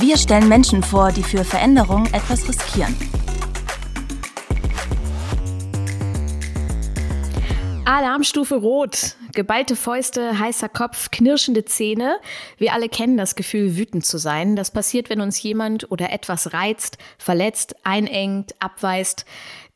Wir stellen Menschen vor, die für Veränderung etwas riskieren. Alarmstufe Rot. Geballte Fäuste, heißer Kopf, knirschende Zähne. Wir alle kennen das Gefühl, wütend zu sein. Das passiert, wenn uns jemand oder etwas reizt, verletzt, einengt, abweist.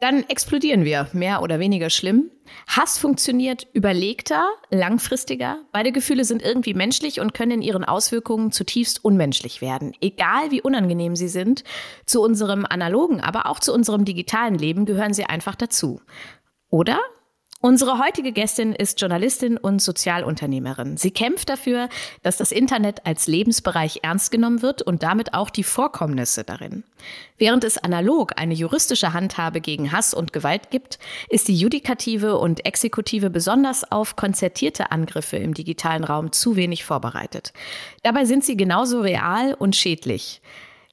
Dann explodieren wir, mehr oder weniger schlimm. Hass funktioniert überlegter, langfristiger. Beide Gefühle sind irgendwie menschlich und können in ihren Auswirkungen zutiefst unmenschlich werden. Egal wie unangenehm sie sind, zu unserem analogen, aber auch zu unserem digitalen Leben gehören sie einfach dazu. Oder Unsere heutige Gästin ist Journalistin und Sozialunternehmerin. Sie kämpft dafür, dass das Internet als Lebensbereich ernst genommen wird und damit auch die Vorkommnisse darin. Während es analog eine juristische Handhabe gegen Hass und Gewalt gibt, ist die Judikative und Exekutive besonders auf konzertierte Angriffe im digitalen Raum zu wenig vorbereitet. Dabei sind sie genauso real und schädlich.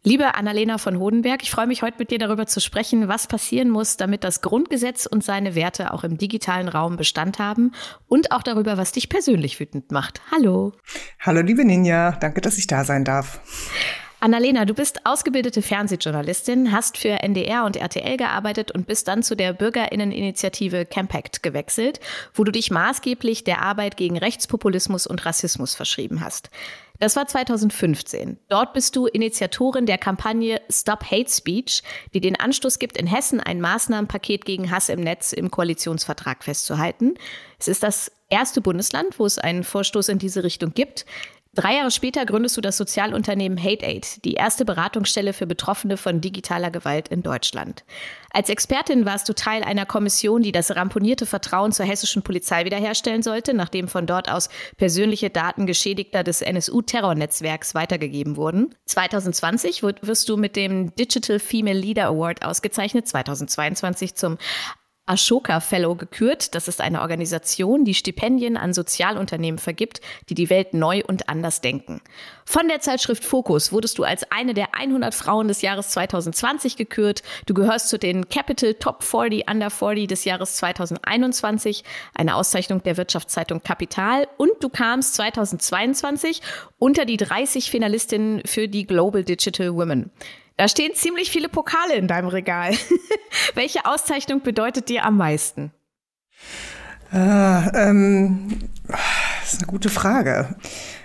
Liebe Annalena von Hodenberg, ich freue mich heute mit dir darüber zu sprechen, was passieren muss, damit das Grundgesetz und seine Werte auch im digitalen Raum Bestand haben und auch darüber, was dich persönlich wütend macht. Hallo. Hallo, liebe Ninja. Danke, dass ich da sein darf. Annalena, du bist ausgebildete Fernsehjournalistin, hast für NDR und RTL gearbeitet und bist dann zu der Bürgerinneninitiative Campact gewechselt, wo du dich maßgeblich der Arbeit gegen Rechtspopulismus und Rassismus verschrieben hast. Das war 2015. Dort bist du Initiatorin der Kampagne Stop Hate Speech, die den Anstoß gibt, in Hessen ein Maßnahmenpaket gegen Hass im Netz im Koalitionsvertrag festzuhalten. Es ist das erste Bundesland, wo es einen Vorstoß in diese Richtung gibt. Drei Jahre später gründest du das Sozialunternehmen Hate Aid, die erste Beratungsstelle für Betroffene von digitaler Gewalt in Deutschland. Als Expertin warst du Teil einer Kommission, die das ramponierte Vertrauen zur hessischen Polizei wiederherstellen sollte, nachdem von dort aus persönliche Daten Geschädigter des NSU-Terrornetzwerks weitergegeben wurden. 2020 wirst du mit dem Digital Female Leader Award ausgezeichnet, 2022 zum Ashoka Fellow gekürt. Das ist eine Organisation, die Stipendien an Sozialunternehmen vergibt, die die Welt neu und anders denken. Von der Zeitschrift Focus wurdest du als eine der 100 Frauen des Jahres 2020 gekürt. Du gehörst zu den Capital Top 40 Under 40 des Jahres 2021, eine Auszeichnung der Wirtschaftszeitung Kapital. Und du kamst 2022 unter die 30 Finalistinnen für die Global Digital Women. Da stehen ziemlich viele Pokale in deinem Regal. Welche Auszeichnung bedeutet dir am meisten? Äh, ähm, das ist eine gute Frage.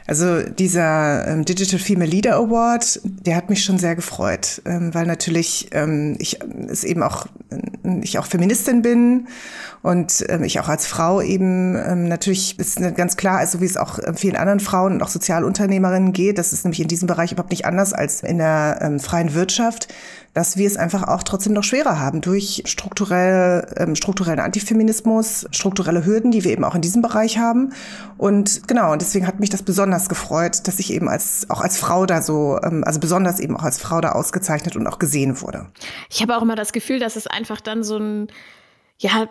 Also dieser ähm, Digital Female Leader Award, der hat mich schon sehr gefreut, ähm, weil natürlich ähm, ich es eben auch äh, ich auch Feministin bin und ähm, ich auch als Frau eben ähm, natürlich ist ganz klar, also wie es auch äh, vielen anderen Frauen und auch Sozialunternehmerinnen geht, das ist nämlich in diesem Bereich überhaupt nicht anders als in der ähm, freien Wirtschaft, dass wir es einfach auch trotzdem noch schwerer haben durch strukturell, ähm, strukturellen Antifeminismus, strukturelle Hürden, die wir eben auch in diesem Bereich haben. Und genau, und deswegen hat mich das besonders gefreut, dass ich eben als auch als Frau da so, ähm, also besonders eben auch als Frau da ausgezeichnet und auch gesehen wurde. Ich habe auch immer das Gefühl, dass es einfach dann so ein ja,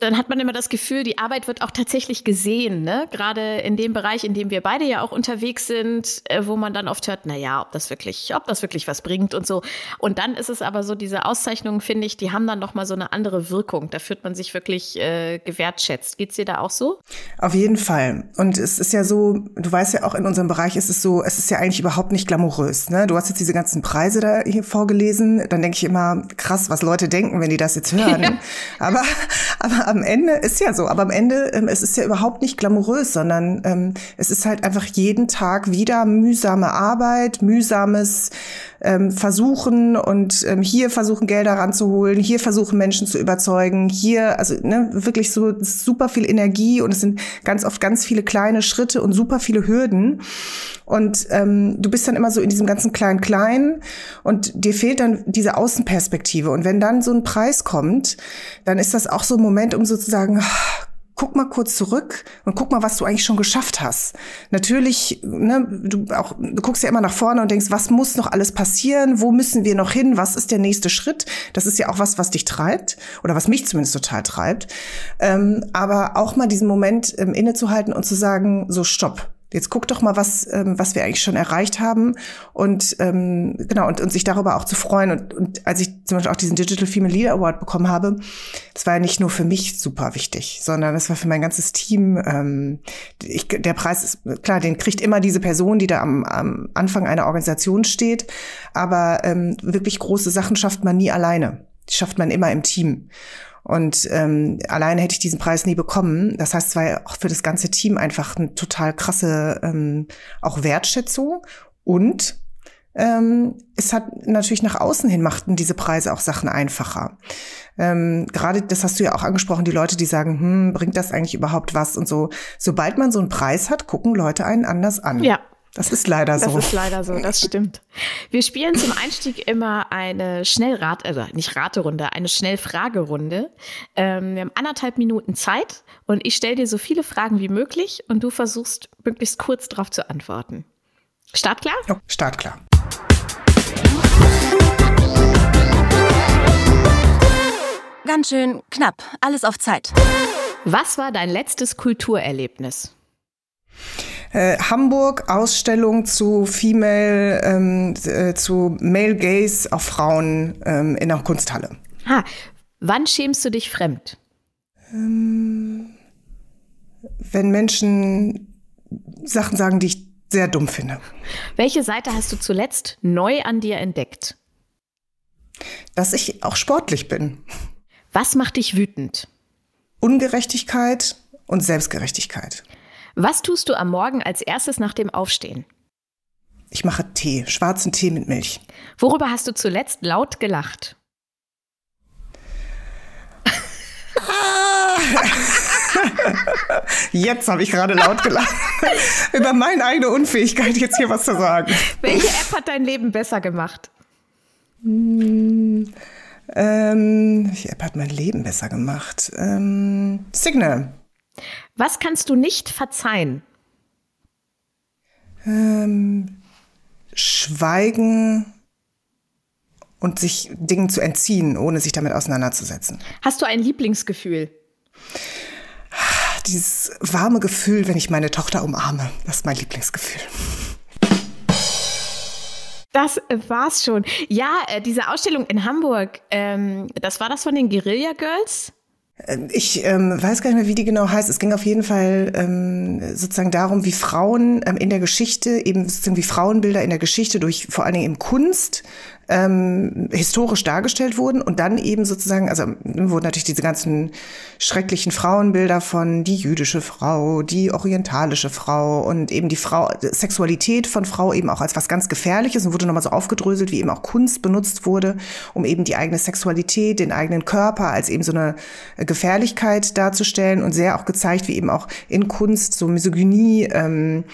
dann hat man immer das Gefühl, die Arbeit wird auch tatsächlich gesehen, ne? Gerade in dem Bereich, in dem wir beide ja auch unterwegs sind, äh, wo man dann oft hört, na ja, ob das wirklich, ob das wirklich was bringt und so. Und dann ist es aber so, diese Auszeichnungen, finde ich, die haben dann noch mal so eine andere Wirkung. Da fühlt man sich wirklich äh, gewertschätzt. Geht's dir da auch so? Auf jeden Fall. Und es ist ja so, du weißt ja auch in unserem Bereich ist es so, es ist ja eigentlich überhaupt nicht glamourös, ne? Du hast jetzt diese ganzen Preise da hier vorgelesen, dann denke ich immer, krass, was Leute denken, wenn die das jetzt hören. Ja. Aber, aber am Ende ist ja so, aber am Ende ähm, es ist ja überhaupt nicht glamourös, sondern ähm, es ist halt einfach jeden Tag wieder mühsame Arbeit, mühsames ähm, Versuchen und ähm, hier versuchen Gelder ranzuholen, hier versuchen Menschen zu überzeugen, hier also ne, wirklich so super viel Energie und es sind ganz oft ganz viele kleine Schritte und super viele Hürden. Und ähm, du bist dann immer so in diesem ganzen kleinen Klein und dir fehlt dann diese Außenperspektive. Und wenn dann so ein Preis kommt, dann ist das auch so ein Moment, um sozusagen guck mal kurz zurück und guck mal, was du eigentlich schon geschafft hast. Natürlich, ne, du auch, du guckst ja immer nach vorne und denkst, was muss noch alles passieren? Wo müssen wir noch hin? Was ist der nächste Schritt? Das ist ja auch was, was dich treibt oder was mich zumindest total treibt. Ähm, aber auch mal diesen Moment ähm, innezuhalten und zu sagen, so stopp Jetzt guck doch mal, was, ähm, was wir eigentlich schon erreicht haben und ähm, genau und, und sich darüber auch zu freuen. Und, und als ich zum Beispiel auch diesen Digital Female Leader Award bekommen habe, das war ja nicht nur für mich super wichtig, sondern das war für mein ganzes Team. Ähm, ich, der Preis ist klar, den kriegt immer diese Person, die da am, am Anfang einer Organisation steht, aber ähm, wirklich große Sachen schafft man nie alleine. Die schafft man immer im Team. Und ähm, alleine hätte ich diesen Preis nie bekommen. Das heißt, es war ja auch für das ganze Team einfach eine total krasse ähm, auch Wertschätzung. Und ähm, es hat natürlich nach außen hin machten diese Preise auch Sachen einfacher. Ähm, Gerade das hast du ja auch angesprochen, die Leute, die sagen, hm, bringt das eigentlich überhaupt was und so. Sobald man so einen Preis hat, gucken Leute einen anders an. Ja, das ist leider so. Das ist leider so, das stimmt. Wir spielen zum Einstieg immer eine Schnellrat, also nicht Raterunde, eine Schnellfragerunde. Ähm, wir haben anderthalb Minuten Zeit und ich stelle dir so viele Fragen wie möglich und du versuchst möglichst kurz darauf zu antworten. Startklar? Ja, startklar. Ganz schön knapp, alles auf Zeit. Was war dein letztes Kulturerlebnis? Äh, Hamburg Ausstellung zu Female, ähm, äh, zu Male Gaze auf Frauen ähm, in der Kunsthalle. Ha, wann schämst du dich fremd? Ähm, wenn Menschen Sachen sagen, die ich sehr dumm finde. Welche Seite hast du zuletzt neu an dir entdeckt? Dass ich auch sportlich bin. Was macht dich wütend? Ungerechtigkeit und Selbstgerechtigkeit. Was tust du am Morgen als erstes nach dem Aufstehen? Ich mache Tee, schwarzen Tee mit Milch. Worüber hast du zuletzt laut gelacht? Jetzt habe ich gerade laut gelacht. Über meine eigene Unfähigkeit, jetzt hier was zu sagen. Welche App hat dein Leben besser gemacht? Hm, ähm, welche App hat mein Leben besser gemacht? Ähm, Signal. Was kannst du nicht verzeihen? Ähm, schweigen und sich Dingen zu entziehen, ohne sich damit auseinanderzusetzen. Hast du ein Lieblingsgefühl? Dieses warme Gefühl, wenn ich meine Tochter umarme, das ist mein Lieblingsgefühl. Das war's schon. Ja, äh, diese Ausstellung in Hamburg, ähm, das war das von den Guerilla Girls? Ähm, ich ähm, weiß gar nicht mehr, wie die genau heißt. Es ging auf jeden Fall ähm, sozusagen darum, wie Frauen ähm, in der Geschichte, eben sozusagen wie Frauenbilder in der Geschichte durch vor allen Dingen in Kunst ähm, historisch dargestellt wurden und dann eben sozusagen, also wurden natürlich diese ganzen schrecklichen Frauenbilder von die jüdische Frau, die orientalische Frau und eben die Frau, Sexualität von Frau eben auch als was ganz Gefährliches und wurde nochmal so aufgedröselt, wie eben auch Kunst benutzt wurde, um eben die eigene Sexualität, den eigenen Körper als eben so eine Gefährlichkeit darzustellen und sehr auch gezeigt, wie eben auch in Kunst so Misogynie ähm,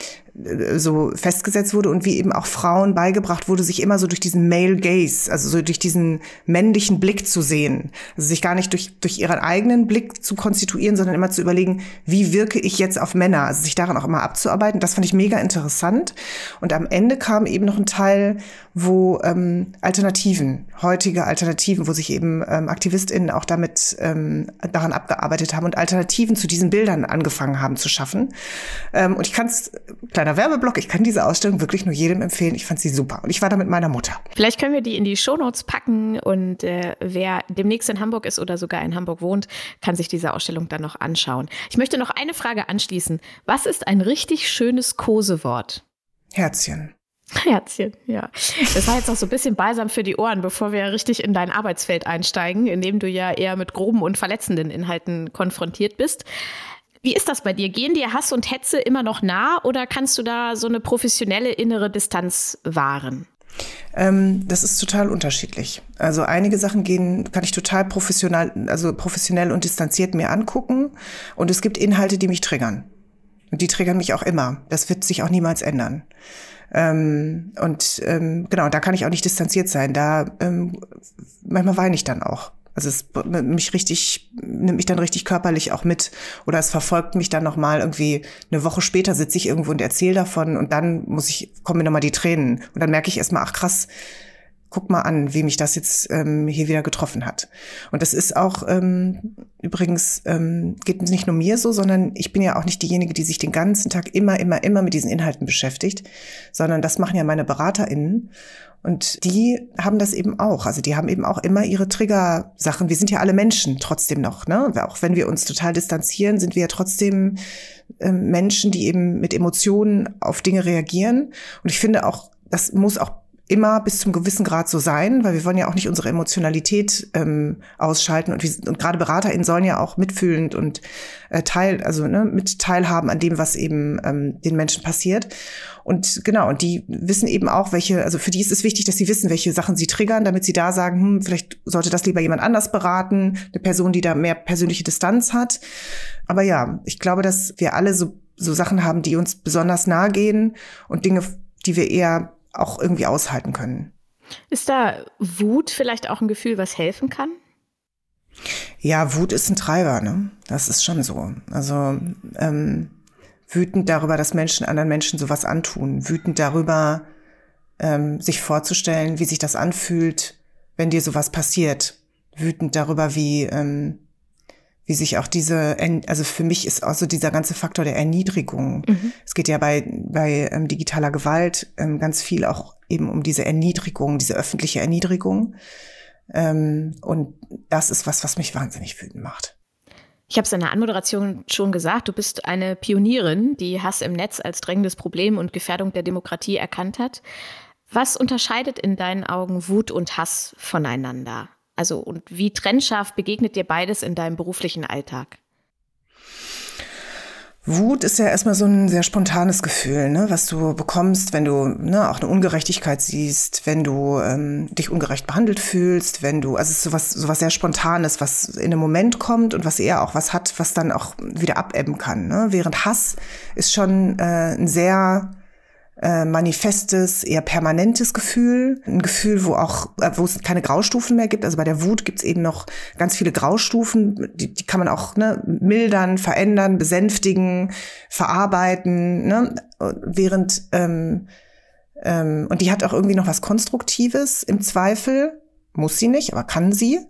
so festgesetzt wurde und wie eben auch Frauen beigebracht wurde, sich immer so durch diesen Male Gaze, also so durch diesen männlichen Blick zu sehen. Also sich gar nicht durch, durch ihren eigenen Blick zu konstituieren, sondern immer zu überlegen, wie wirke ich jetzt auf Männer? Also sich daran auch immer abzuarbeiten. Das fand ich mega interessant. Und am Ende kam eben noch ein Teil, wo ähm, Alternativen, heutige Alternativen, wo sich eben ähm, AktivistInnen auch damit ähm, daran abgearbeitet haben und Alternativen zu diesen Bildern angefangen haben zu schaffen. Ähm, und ich kann es, kleiner Werbeblock, ich kann diese Ausstellung wirklich nur jedem empfehlen. Ich fand sie super. Und ich war da mit meiner Mutter. Vielleicht können wir die in die Shownotes packen und äh, wer demnächst in Hamburg ist oder sogar in Hamburg wohnt, kann sich diese Ausstellung dann noch anschauen. Ich möchte noch eine Frage anschließen. Was ist ein richtig schönes Kosewort? Herzchen. Herzchen, ja. Das war jetzt auch so ein bisschen balsam für die Ohren, bevor wir richtig in dein Arbeitsfeld einsteigen, in dem du ja eher mit groben und verletzenden Inhalten konfrontiert bist. Wie ist das bei dir? Gehen dir Hass und Hetze immer noch nah oder kannst du da so eine professionelle innere Distanz wahren? Ähm, das ist total unterschiedlich. Also einige Sachen gehen, kann ich total professionell, also professionell und distanziert mir angucken. Und es gibt Inhalte, die mich triggern. Und die triggern mich auch immer. Das wird sich auch niemals ändern. Ähm, und ähm, genau, da kann ich auch nicht distanziert sein. Da ähm, manchmal weine ich dann auch. Also es mich richtig, nimmt mich dann richtig körperlich auch mit. Oder es verfolgt mich dann nochmal irgendwie, eine Woche später sitze ich irgendwo und erzähle davon und dann muss ich, kommen mir nochmal die Tränen. Und dann merke ich erstmal, ach krass, guck mal an, wie mich das jetzt ähm, hier wieder getroffen hat. Und das ist auch ähm, übrigens, ähm, geht nicht nur mir so, sondern ich bin ja auch nicht diejenige, die sich den ganzen Tag immer, immer, immer mit diesen Inhalten beschäftigt, sondern das machen ja meine BeraterInnen. Und die haben das eben auch. Also die haben eben auch immer ihre Trigger-Sachen. Wir sind ja alle Menschen trotzdem noch. Ne? Auch wenn wir uns total distanzieren, sind wir ja trotzdem äh, Menschen, die eben mit Emotionen auf Dinge reagieren. Und ich finde auch, das muss auch immer bis zum gewissen Grad so sein, weil wir wollen ja auch nicht unsere Emotionalität ähm, ausschalten und, wir, und gerade BeraterInnen sollen ja auch mitfühlend und äh, teil, also ne, mit teilhaben an dem, was eben ähm, den Menschen passiert. Und genau, und die wissen eben auch, welche, also für die ist es wichtig, dass sie wissen, welche Sachen sie triggern, damit sie da sagen, hm, vielleicht sollte das lieber jemand anders beraten, eine Person, die da mehr persönliche Distanz hat. Aber ja, ich glaube, dass wir alle so, so Sachen haben, die uns besonders nahe gehen und Dinge, die wir eher auch irgendwie aushalten können. Ist da Wut vielleicht auch ein Gefühl, was helfen kann? Ja, Wut ist ein Treiber, ne? Das ist schon so. Also ähm, wütend darüber, dass Menschen anderen Menschen sowas antun, wütend darüber, ähm, sich vorzustellen, wie sich das anfühlt, wenn dir sowas passiert, wütend darüber, wie ähm, wie sich auch diese, also für mich ist auch so dieser ganze Faktor der Erniedrigung. Mhm. Es geht ja bei, bei ähm, digitaler Gewalt ähm, ganz viel auch eben um diese Erniedrigung, diese öffentliche Erniedrigung. Ähm, und das ist was, was mich wahnsinnig wütend macht. Ich habe es in der Anmoderation schon gesagt, du bist eine Pionierin, die Hass im Netz als drängendes Problem und Gefährdung der Demokratie erkannt hat. Was unterscheidet in deinen Augen Wut und Hass voneinander? Also und wie trennscharf begegnet dir beides in deinem beruflichen Alltag? Wut ist ja erstmal so ein sehr spontanes Gefühl, ne, was du bekommst, wenn du ne, auch eine Ungerechtigkeit siehst, wenn du ähm, dich ungerecht behandelt fühlst, wenn du, also es ist sowas, sowas sehr Spontanes, was in einem Moment kommt und was eher auch was hat, was dann auch wieder abebben kann. Ne? Während Hass ist schon äh, ein sehr äh, manifestes, eher permanentes Gefühl. Ein Gefühl, wo auch, äh, wo es keine Graustufen mehr gibt. Also bei der Wut gibt es eben noch ganz viele Graustufen. Die, die kann man auch ne, mildern, verändern, besänftigen, verarbeiten. Ne? Während ähm, ähm, und die hat auch irgendwie noch was Konstruktives im Zweifel. Muss sie nicht, aber kann sie.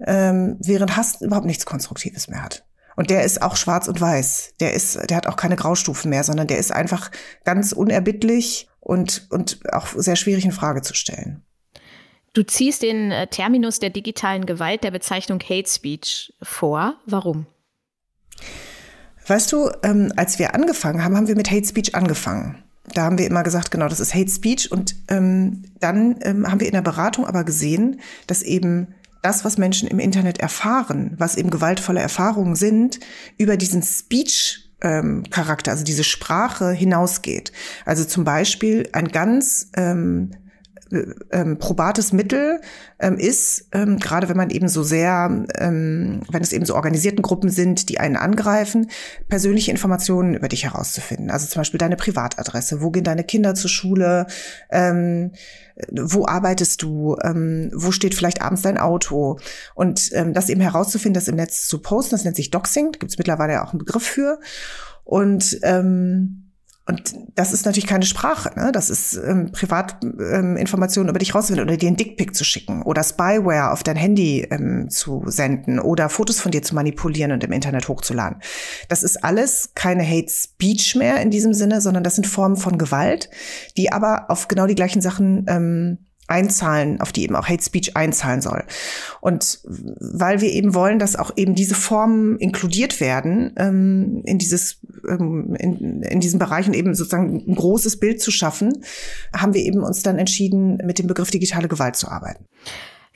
Ähm, während Hass überhaupt nichts Konstruktives mehr hat. Und der ist auch schwarz und weiß. Der ist, der hat auch keine Graustufen mehr, sondern der ist einfach ganz unerbittlich und, und auch sehr schwierig in Frage zu stellen. Du ziehst den äh, Terminus der digitalen Gewalt der Bezeichnung Hate Speech vor. Warum? Weißt du, ähm, als wir angefangen haben, haben wir mit Hate Speech angefangen. Da haben wir immer gesagt, genau, das ist Hate Speech. Und ähm, dann ähm, haben wir in der Beratung aber gesehen, dass eben das, was Menschen im Internet erfahren, was eben gewaltvolle Erfahrungen sind, über diesen Speech ähm, Charakter, also diese Sprache hinausgeht. Also zum Beispiel ein ganz ähm, ähm, probates Mittel ähm, ist, ähm, gerade wenn man eben so sehr, ähm, wenn es eben so organisierten Gruppen sind, die einen angreifen, persönliche Informationen über dich herauszufinden. Also zum Beispiel deine Privatadresse, wo gehen deine Kinder zur Schule, ähm, wo arbeitest du, ähm, wo steht vielleicht abends dein Auto? Und ähm, das eben herauszufinden, das im Netz zu posten, das nennt sich Doxing, da gibt es mittlerweile auch einen Begriff für. Und ähm, und das ist natürlich keine Sprache, ne? Das ist ähm, Privatinformationen ähm, über dich rauszufinden oder dir einen Dickpick zu schicken oder Spyware auf dein Handy ähm, zu senden oder Fotos von dir zu manipulieren und im Internet hochzuladen. Das ist alles keine Hate Speech mehr in diesem Sinne, sondern das sind Formen von Gewalt, die aber auf genau die gleichen Sachen ähm, einzahlen, auf die eben auch Hate Speech einzahlen soll. Und weil wir eben wollen, dass auch eben diese Formen inkludiert werden ähm, in dieses ähm, in, in diesen Bereichen eben sozusagen ein großes Bild zu schaffen, haben wir eben uns dann entschieden, mit dem Begriff digitale Gewalt zu arbeiten.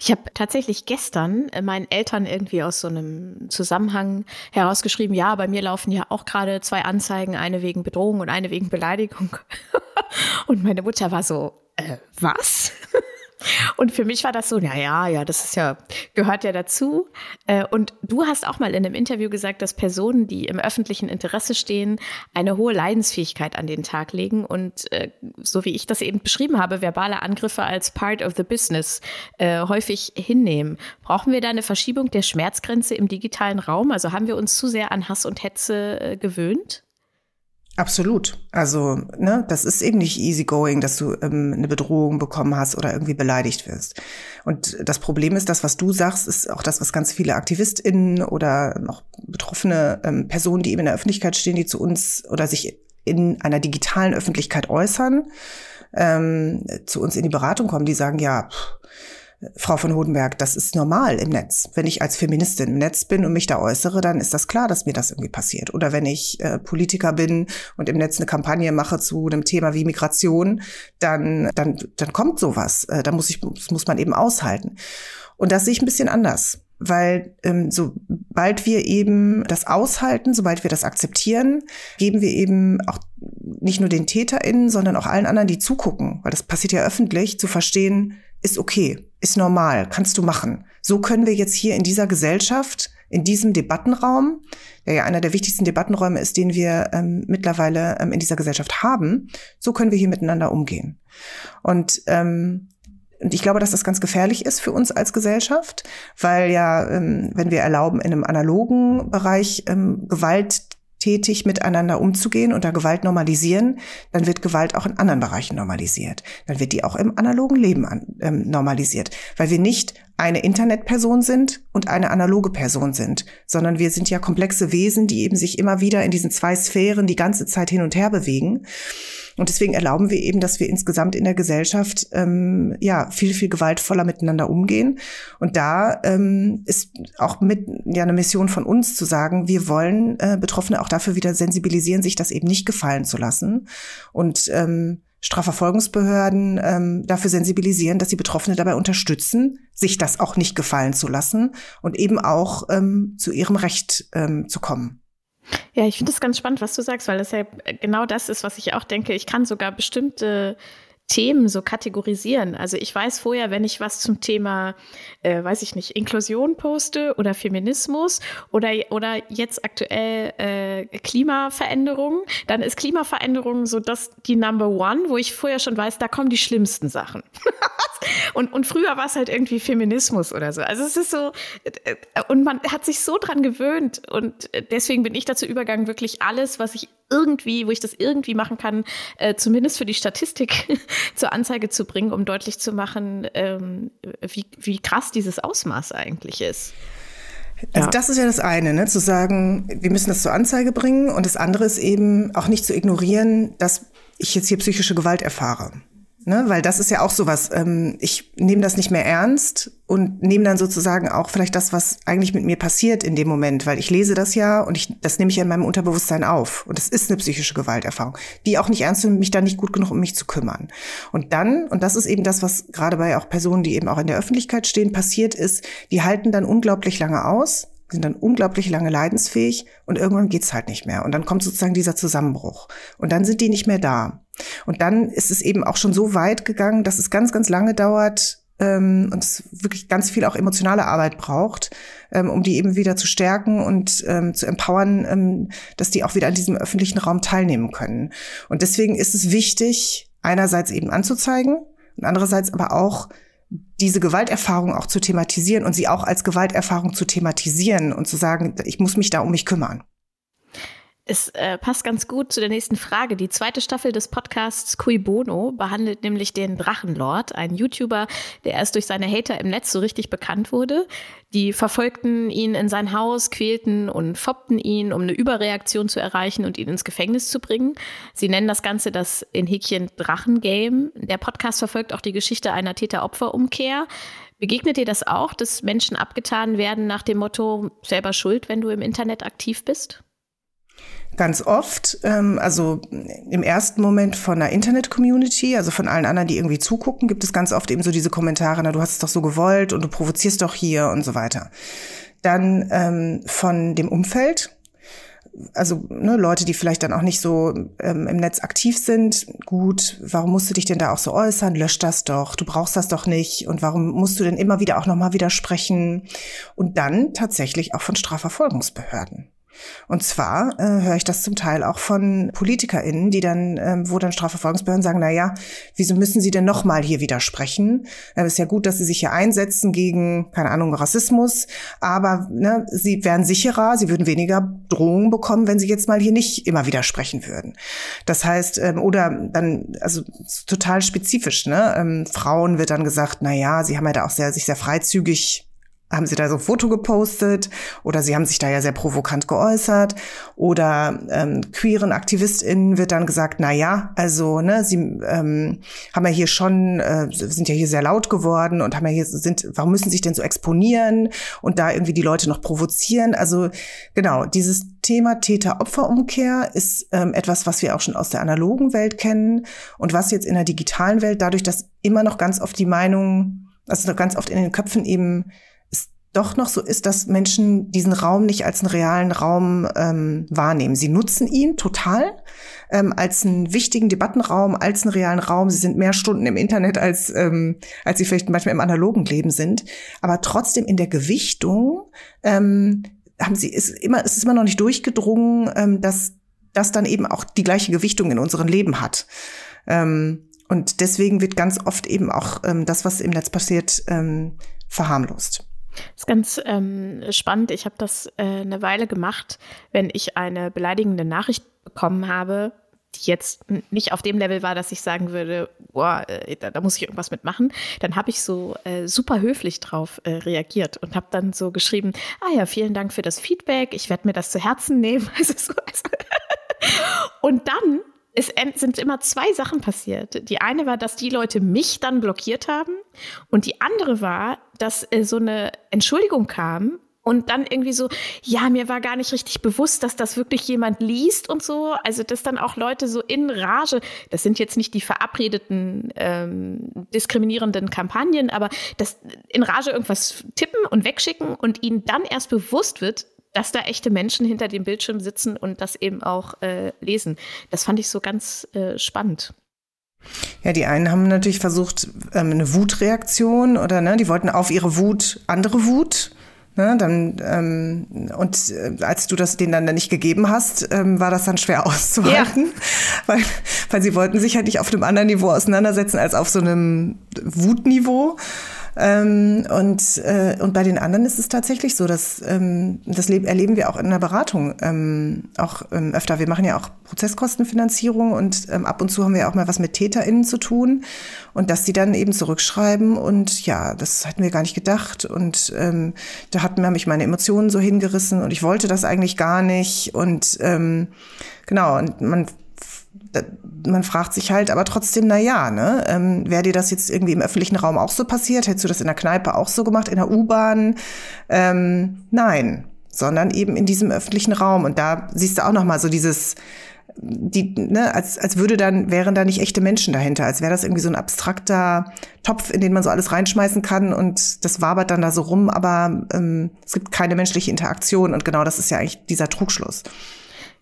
Ich habe tatsächlich gestern äh, meinen Eltern irgendwie aus so einem Zusammenhang herausgeschrieben, ja, bei mir laufen ja auch gerade zwei Anzeigen, eine wegen Bedrohung und eine wegen Beleidigung. und meine Mutter war so, äh, was? Und für mich war das so, na ja, ja, das ist ja, gehört ja dazu. Äh, und du hast auch mal in einem Interview gesagt, dass Personen, die im öffentlichen Interesse stehen, eine hohe Leidensfähigkeit an den Tag legen und äh, so wie ich das eben beschrieben habe, verbale Angriffe als part of the business äh, häufig hinnehmen. Brauchen wir da eine Verschiebung der Schmerzgrenze im digitalen Raum? Also haben wir uns zu sehr an Hass und Hetze gewöhnt? Absolut. Also, ne, das ist eben nicht easygoing, dass du ähm, eine Bedrohung bekommen hast oder irgendwie beleidigt wirst. Und das Problem ist, das, was du sagst, ist auch das, was ganz viele AktivistInnen oder auch betroffene ähm, Personen, die eben in der Öffentlichkeit stehen, die zu uns oder sich in einer digitalen Öffentlichkeit äußern, ähm, zu uns in die Beratung kommen, die sagen, ja, pff, Frau von Hodenberg, das ist normal im Netz. Wenn ich als Feministin im Netz bin und mich da äußere, dann ist das klar, dass mir das irgendwie passiert. Oder wenn ich äh, Politiker bin und im Netz eine Kampagne mache zu einem Thema wie Migration, dann, dann, dann kommt sowas. Äh, da muss ich, das muss man eben aushalten. Und das sehe ich ein bisschen anders. Weil ähm, sobald wir eben das aushalten, sobald wir das akzeptieren, geben wir eben auch nicht nur den TäterInnen, sondern auch allen anderen, die zugucken, weil das passiert ja öffentlich, zu verstehen, ist okay, ist normal, kannst du machen. So können wir jetzt hier in dieser Gesellschaft, in diesem Debattenraum, der ja einer der wichtigsten Debattenräume ist, den wir ähm, mittlerweile ähm, in dieser Gesellschaft haben, so können wir hier miteinander umgehen. Und ähm, und ich glaube, dass das ganz gefährlich ist für uns als Gesellschaft, weil ja, ähm, wenn wir erlauben, in einem analogen Bereich ähm, Gewalt tätig miteinander umzugehen und da Gewalt normalisieren, dann wird Gewalt auch in anderen Bereichen normalisiert. Dann wird die auch im analogen Leben an, ähm, normalisiert, weil wir nicht eine Internetperson sind und eine analoge Person sind, sondern wir sind ja komplexe Wesen, die eben sich immer wieder in diesen zwei Sphären die ganze Zeit hin und her bewegen. Und deswegen erlauben wir eben, dass wir insgesamt in der Gesellschaft ähm, ja viel, viel gewaltvoller miteinander umgehen. Und da ähm, ist auch mit ja eine Mission von uns zu sagen, wir wollen äh, Betroffene auch dafür wieder sensibilisieren, sich das eben nicht gefallen zu lassen. Und ähm, Strafverfolgungsbehörden ähm, dafür sensibilisieren, dass sie Betroffene dabei unterstützen, sich das auch nicht gefallen zu lassen und eben auch ähm, zu ihrem Recht ähm, zu kommen. Ja, ich finde es ganz spannend, was du sagst, weil das ja genau das ist, was ich auch denke. Ich kann sogar bestimmte Themen so kategorisieren. Also ich weiß vorher, wenn ich was zum Thema, äh, weiß ich nicht, Inklusion poste oder Feminismus oder, oder jetzt aktuell äh, Klimaveränderung, dann ist Klimaveränderung so das die Number One, wo ich vorher schon weiß, da kommen die schlimmsten Sachen. und, und früher war es halt irgendwie Feminismus oder so. Also es ist so, äh, und man hat sich so dran gewöhnt und deswegen bin ich dazu übergegangen, wirklich alles, was ich irgendwie, wo ich das irgendwie machen kann, äh, zumindest für die Statistik zur Anzeige zu bringen, um deutlich zu machen, ähm, wie, wie krass dieses Ausmaß eigentlich ist. Also ja. das ist ja das eine, ne? zu sagen, wir müssen das zur Anzeige bringen und das andere ist eben auch nicht zu ignorieren, dass ich jetzt hier psychische Gewalt erfahre. Ne, weil das ist ja auch sowas, ähm, ich nehme das nicht mehr ernst und nehme dann sozusagen auch vielleicht das, was eigentlich mit mir passiert in dem Moment, weil ich lese das ja und ich, das nehme ich ja in meinem Unterbewusstsein auf. Und das ist eine psychische Gewalterfahrung, die auch nicht ernst nimmt, mich dann nicht gut genug um mich zu kümmern. Und dann, und das ist eben das, was gerade bei auch Personen, die eben auch in der Öffentlichkeit stehen, passiert ist, die halten dann unglaublich lange aus, sind dann unglaublich lange leidensfähig und irgendwann geht's halt nicht mehr. Und dann kommt sozusagen dieser Zusammenbruch. Und dann sind die nicht mehr da. Und dann ist es eben auch schon so weit gegangen, dass es ganz, ganz lange dauert ähm, und es wirklich ganz viel auch emotionale Arbeit braucht, ähm, um die eben wieder zu stärken und ähm, zu empowern, ähm, dass die auch wieder an diesem öffentlichen Raum teilnehmen können. Und deswegen ist es wichtig, einerseits eben anzuzeigen und andererseits aber auch diese Gewalterfahrung auch zu thematisieren und sie auch als Gewalterfahrung zu thematisieren und zu sagen, ich muss mich da um mich kümmern. Es äh, passt ganz gut zu der nächsten Frage. Die zweite Staffel des Podcasts Cui Bono behandelt nämlich den Drachenlord, einen YouTuber, der erst durch seine Hater im Netz so richtig bekannt wurde. Die verfolgten ihn in sein Haus, quälten und foppten ihn, um eine Überreaktion zu erreichen und ihn ins Gefängnis zu bringen. Sie nennen das Ganze das in Häkchen Drachengame. Der Podcast verfolgt auch die Geschichte einer Täter-Opfer-Umkehr. Begegnet dir das auch, dass Menschen abgetan werden nach dem Motto selber schuld, wenn du im Internet aktiv bist? Ganz oft, ähm, also im ersten Moment von einer Internet-Community, also von allen anderen, die irgendwie zugucken, gibt es ganz oft eben so diese Kommentare, na, du hast es doch so gewollt und du provozierst doch hier und so weiter. Dann ähm, von dem Umfeld, also ne, Leute, die vielleicht dann auch nicht so ähm, im Netz aktiv sind, gut, warum musst du dich denn da auch so äußern? Lösch das doch, du brauchst das doch nicht. Und warum musst du denn immer wieder auch nochmal widersprechen? Und dann tatsächlich auch von Strafverfolgungsbehörden. Und zwar äh, höre ich das zum Teil auch von PolitikerInnen, die dann, ähm, wo dann Strafverfolgungsbehörden sagen, na ja, wieso müssen sie denn nochmal hier widersprechen? Es ist ja gut, dass sie sich hier einsetzen gegen, keine Ahnung, Rassismus, aber ne, sie wären sicherer, sie würden weniger Drohungen bekommen, wenn sie jetzt mal hier nicht immer widersprechen würden. Das heißt, ähm, oder dann, also total spezifisch, ne? Ähm, Frauen wird dann gesagt, na ja, sie haben ja da auch sehr, sich sehr freizügig haben sie da so ein Foto gepostet oder sie haben sich da ja sehr provokant geäußert oder ähm, queeren AktivistInnen wird dann gesagt, na ja, also ne, sie ähm, haben ja hier schon äh, sind ja hier sehr laut geworden und haben ja hier sind, warum müssen sie sich denn so exponieren und da irgendwie die Leute noch provozieren? Also genau dieses Thema Täter-Opfer-Umkehr ist ähm, etwas, was wir auch schon aus der analogen Welt kennen und was jetzt in der digitalen Welt dadurch, dass immer noch ganz oft die Meinung, also ganz oft in den Köpfen eben doch noch so ist, dass Menschen diesen Raum nicht als einen realen Raum ähm, wahrnehmen. Sie nutzen ihn total ähm, als einen wichtigen Debattenraum, als einen realen Raum. Sie sind mehr Stunden im Internet, als, ähm, als sie vielleicht manchmal im analogen Leben sind. Aber trotzdem in der Gewichtung ähm, haben sie, ist immer, es ist immer noch nicht durchgedrungen, ähm, dass das dann eben auch die gleiche Gewichtung in unserem Leben hat. Ähm, und deswegen wird ganz oft eben auch ähm, das, was im Netz passiert, ähm, verharmlost. Das ist ganz ähm, spannend. Ich habe das äh, eine Weile gemacht, wenn ich eine beleidigende Nachricht bekommen habe, die jetzt nicht auf dem Level war, dass ich sagen würde, boah, äh, da, da, muss ich irgendwas mitmachen, dann habe ich so äh, super höflich drauf äh, reagiert und habe dann so geschrieben, ah ja, vielen Dank für das Feedback, ich werde mir das zu Herzen nehmen. Also so, also und dann es sind immer zwei Sachen passiert. Die eine war, dass die Leute mich dann blockiert haben und die andere war, dass äh, so eine Entschuldigung kam und dann irgendwie so, ja, mir war gar nicht richtig bewusst, dass das wirklich jemand liest und so. Also, dass dann auch Leute so in Rage, das sind jetzt nicht die verabredeten ähm, diskriminierenden Kampagnen, aber das in Rage irgendwas tippen und wegschicken und ihnen dann erst bewusst wird, dass da echte Menschen hinter dem Bildschirm sitzen und das eben auch äh, lesen. Das fand ich so ganz äh, spannend. Ja, die einen haben natürlich versucht, ähm, eine Wutreaktion oder ne, die wollten auf ihre Wut andere Wut. Ne, dann, ähm, und äh, als du das denen dann nicht gegeben hast, ähm, war das dann schwer auszuhalten, ja. weil, weil sie wollten sich halt nicht auf einem anderen Niveau auseinandersetzen als auf so einem Wutniveau. Ähm, und, äh, und bei den anderen ist es tatsächlich so, dass ähm, das erleben wir auch in der Beratung ähm, auch ähm, öfter. Wir machen ja auch Prozesskostenfinanzierung und ähm, ab und zu haben wir auch mal was mit TäterInnen zu tun. Und dass die dann eben zurückschreiben und ja, das hatten wir gar nicht gedacht. Und ähm, da hatten mich meine Emotionen so hingerissen und ich wollte das eigentlich gar nicht. Und genau und man man fragt sich halt aber trotzdem, na ja, ne, ähm, wäre dir das jetzt irgendwie im öffentlichen Raum auch so passiert? Hättest du das in der Kneipe auch so gemacht, in der U-Bahn? Ähm, nein, sondern eben in diesem öffentlichen Raum. Und da siehst du auch noch mal so dieses, die, ne, als, als würde dann, wären da nicht echte Menschen dahinter, als wäre das irgendwie so ein abstrakter Topf, in den man so alles reinschmeißen kann und das wabert dann da so rum, aber ähm, es gibt keine menschliche Interaktion und genau das ist ja eigentlich dieser Trugschluss.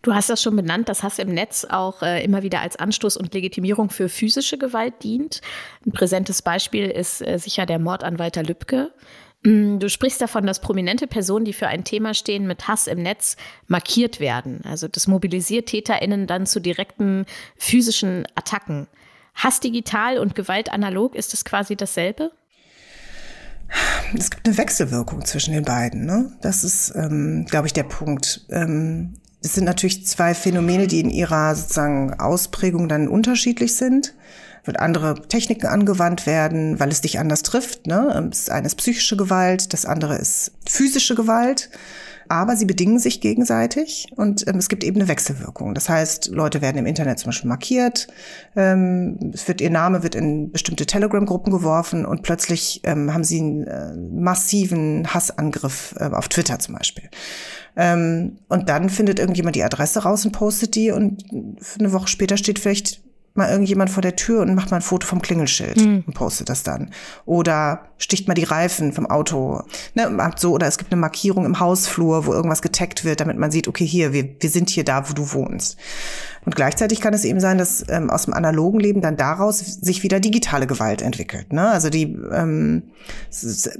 Du hast das schon benannt, dass Hass im Netz auch äh, immer wieder als Anstoß und Legitimierung für physische Gewalt dient. Ein präsentes Beispiel ist äh, sicher der Mord an Walter Lübcke. Mm, du sprichst davon, dass prominente Personen, die für ein Thema stehen, mit Hass im Netz markiert werden. Also das mobilisiert TäterInnen dann zu direkten physischen Attacken. Hass digital und Gewalt analog, ist das quasi dasselbe? Es gibt eine Wechselwirkung zwischen den beiden. Ne? Das ist, ähm, glaube ich, der Punkt. Ähm, es sind natürlich zwei Phänomene, die in ihrer sozusagen Ausprägung dann unterschiedlich sind. Wird andere Techniken angewandt werden, weil es dich anders trifft. Ne? Das eine ist psychische Gewalt, das andere ist physische Gewalt. Aber sie bedingen sich gegenseitig und ähm, es gibt eben eine Wechselwirkung. Das heißt, Leute werden im Internet zum Beispiel markiert, ähm, es wird, ihr Name wird in bestimmte Telegram-Gruppen geworfen und plötzlich ähm, haben sie einen äh, massiven Hassangriff äh, auf Twitter zum Beispiel. Ähm, und dann findet irgendjemand die Adresse raus und postet die und eine Woche später steht vielleicht mal irgendjemand vor der Tür und macht mal ein Foto vom Klingelschild mhm. und postet das dann. Oder sticht mal die Reifen vom Auto. Ne, so, oder es gibt eine Markierung im Hausflur, wo irgendwas getaggt wird, damit man sieht, okay, hier, wir, wir sind hier da, wo du wohnst. Und gleichzeitig kann es eben sein, dass ähm, aus dem analogen Leben dann daraus sich wieder digitale Gewalt entwickelt. Ne? Also die, ähm,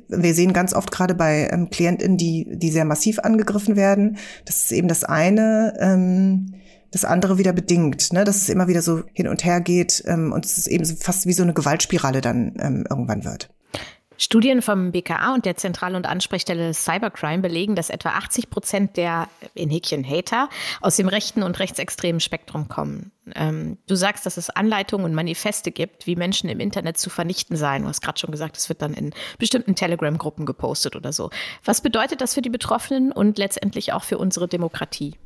wir sehen ganz oft gerade bei ähm, KlientInnen, die, die sehr massiv angegriffen werden, das ist eben das eine, ähm, das andere wieder bedingt, ne? dass es immer wieder so hin und her geht ähm, und es eben fast wie so eine Gewaltspirale dann ähm, irgendwann wird. Studien vom BKA und der Zentral- und Ansprechstelle Cybercrime belegen, dass etwa 80 Prozent der in Häkchen Hater aus dem rechten und rechtsextremen Spektrum kommen. Ähm, du sagst, dass es Anleitungen und Manifeste gibt, wie Menschen im Internet zu vernichten seien. Du hast gerade schon gesagt, es wird dann in bestimmten Telegram-Gruppen gepostet oder so. Was bedeutet das für die Betroffenen und letztendlich auch für unsere Demokratie?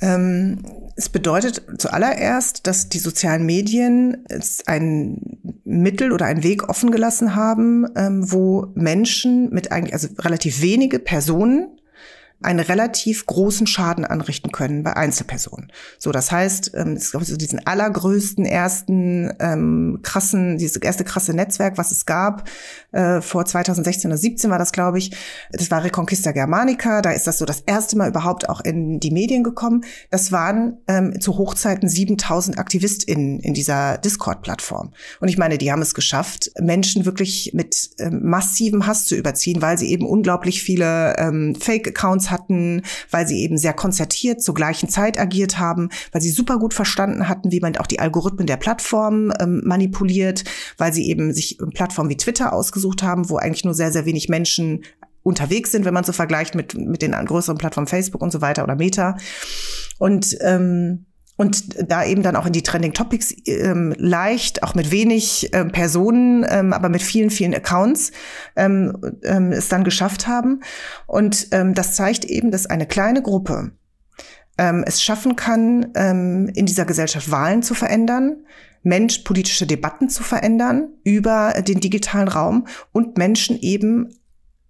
Ähm, es bedeutet zuallererst, dass die sozialen Medien ein Mittel oder einen Weg offen gelassen haben, ähm, wo Menschen mit eigentlich, also relativ wenige Personen einen relativ großen Schaden anrichten können bei Einzelpersonen. So, das heißt, ähm, es gab so diesen allergrößten ersten ähm, krassen, dieses erste krasse Netzwerk, was es gab, äh, vor 2016 oder 17 war das, glaube ich. Das war Reconquista Germanica. Da ist das so das erste Mal überhaupt auch in die Medien gekommen. Das waren ähm, zu Hochzeiten 7000 AktivistInnen in dieser Discord-Plattform. Und ich meine, die haben es geschafft, Menschen wirklich mit ähm, massivem Hass zu überziehen, weil sie eben unglaublich viele ähm, Fake-Accounts hatten, weil sie eben sehr konzertiert zur gleichen Zeit agiert haben, weil sie super gut verstanden hatten, wie man auch die Algorithmen der Plattform ähm, manipuliert, weil sie eben sich Plattformen wie Twitter ausgesucht haben, wo eigentlich nur sehr, sehr wenig Menschen unterwegs sind, wenn man so vergleicht mit, mit den größeren Plattformen Facebook und so weiter oder Meta. Und ähm, und da eben dann auch in die Trending Topics ähm, leicht, auch mit wenig ähm, Personen, ähm, aber mit vielen, vielen Accounts ähm, ähm, es dann geschafft haben. Und ähm, das zeigt eben, dass eine kleine Gruppe ähm, es schaffen kann, ähm, in dieser Gesellschaft Wahlen zu verändern, Mensch politische Debatten zu verändern über den digitalen Raum und Menschen eben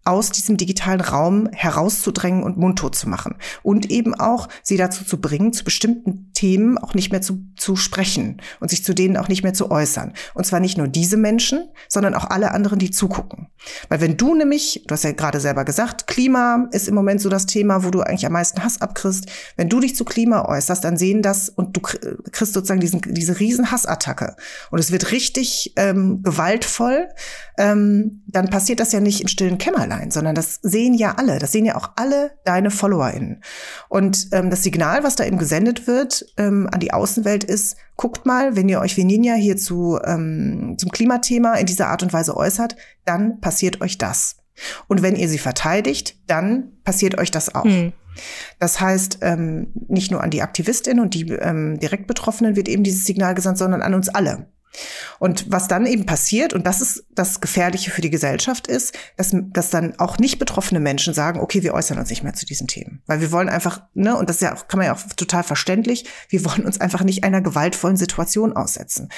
aus diesem digitalen Raum herauszudrängen und mundtot zu machen. Und eben auch sie dazu zu bringen, zu bestimmten Themen auch nicht mehr zu, zu sprechen und sich zu denen auch nicht mehr zu äußern. Und zwar nicht nur diese Menschen, sondern auch alle anderen, die zugucken. Weil wenn du nämlich, du hast ja gerade selber gesagt, Klima ist im Moment so das Thema, wo du eigentlich am meisten Hass abkriegst. Wenn du dich zu Klima äußerst, dann sehen das und du kriegst sozusagen diesen, diese riesen Hassattacke. Und es wird richtig ähm, gewaltvoll. Ähm, dann passiert das ja nicht im stillen Kämmerlein sondern das sehen ja alle. Das sehen ja auch alle deine FollowerInnen. Und ähm, das Signal, was da eben gesendet wird ähm, an die Außenwelt ist, guckt mal, wenn ihr euch wie Ninja hier zu, ähm, zum Klimathema in dieser Art und Weise äußert, dann passiert euch das. Und wenn ihr sie verteidigt, dann passiert euch das auch. Hm. Das heißt, ähm, nicht nur an die Aktivistinnen und die ähm, direkt Betroffenen wird eben dieses Signal gesandt, sondern an uns alle. Und was dann eben passiert, und das ist das Gefährliche für die Gesellschaft, ist, dass, dass dann auch nicht betroffene Menschen sagen, okay, wir äußern uns nicht mehr zu diesen Themen. Weil wir wollen einfach, ne, und das ist ja auch, kann man ja auch total verständlich, wir wollen uns einfach nicht einer gewaltvollen Situation aussetzen.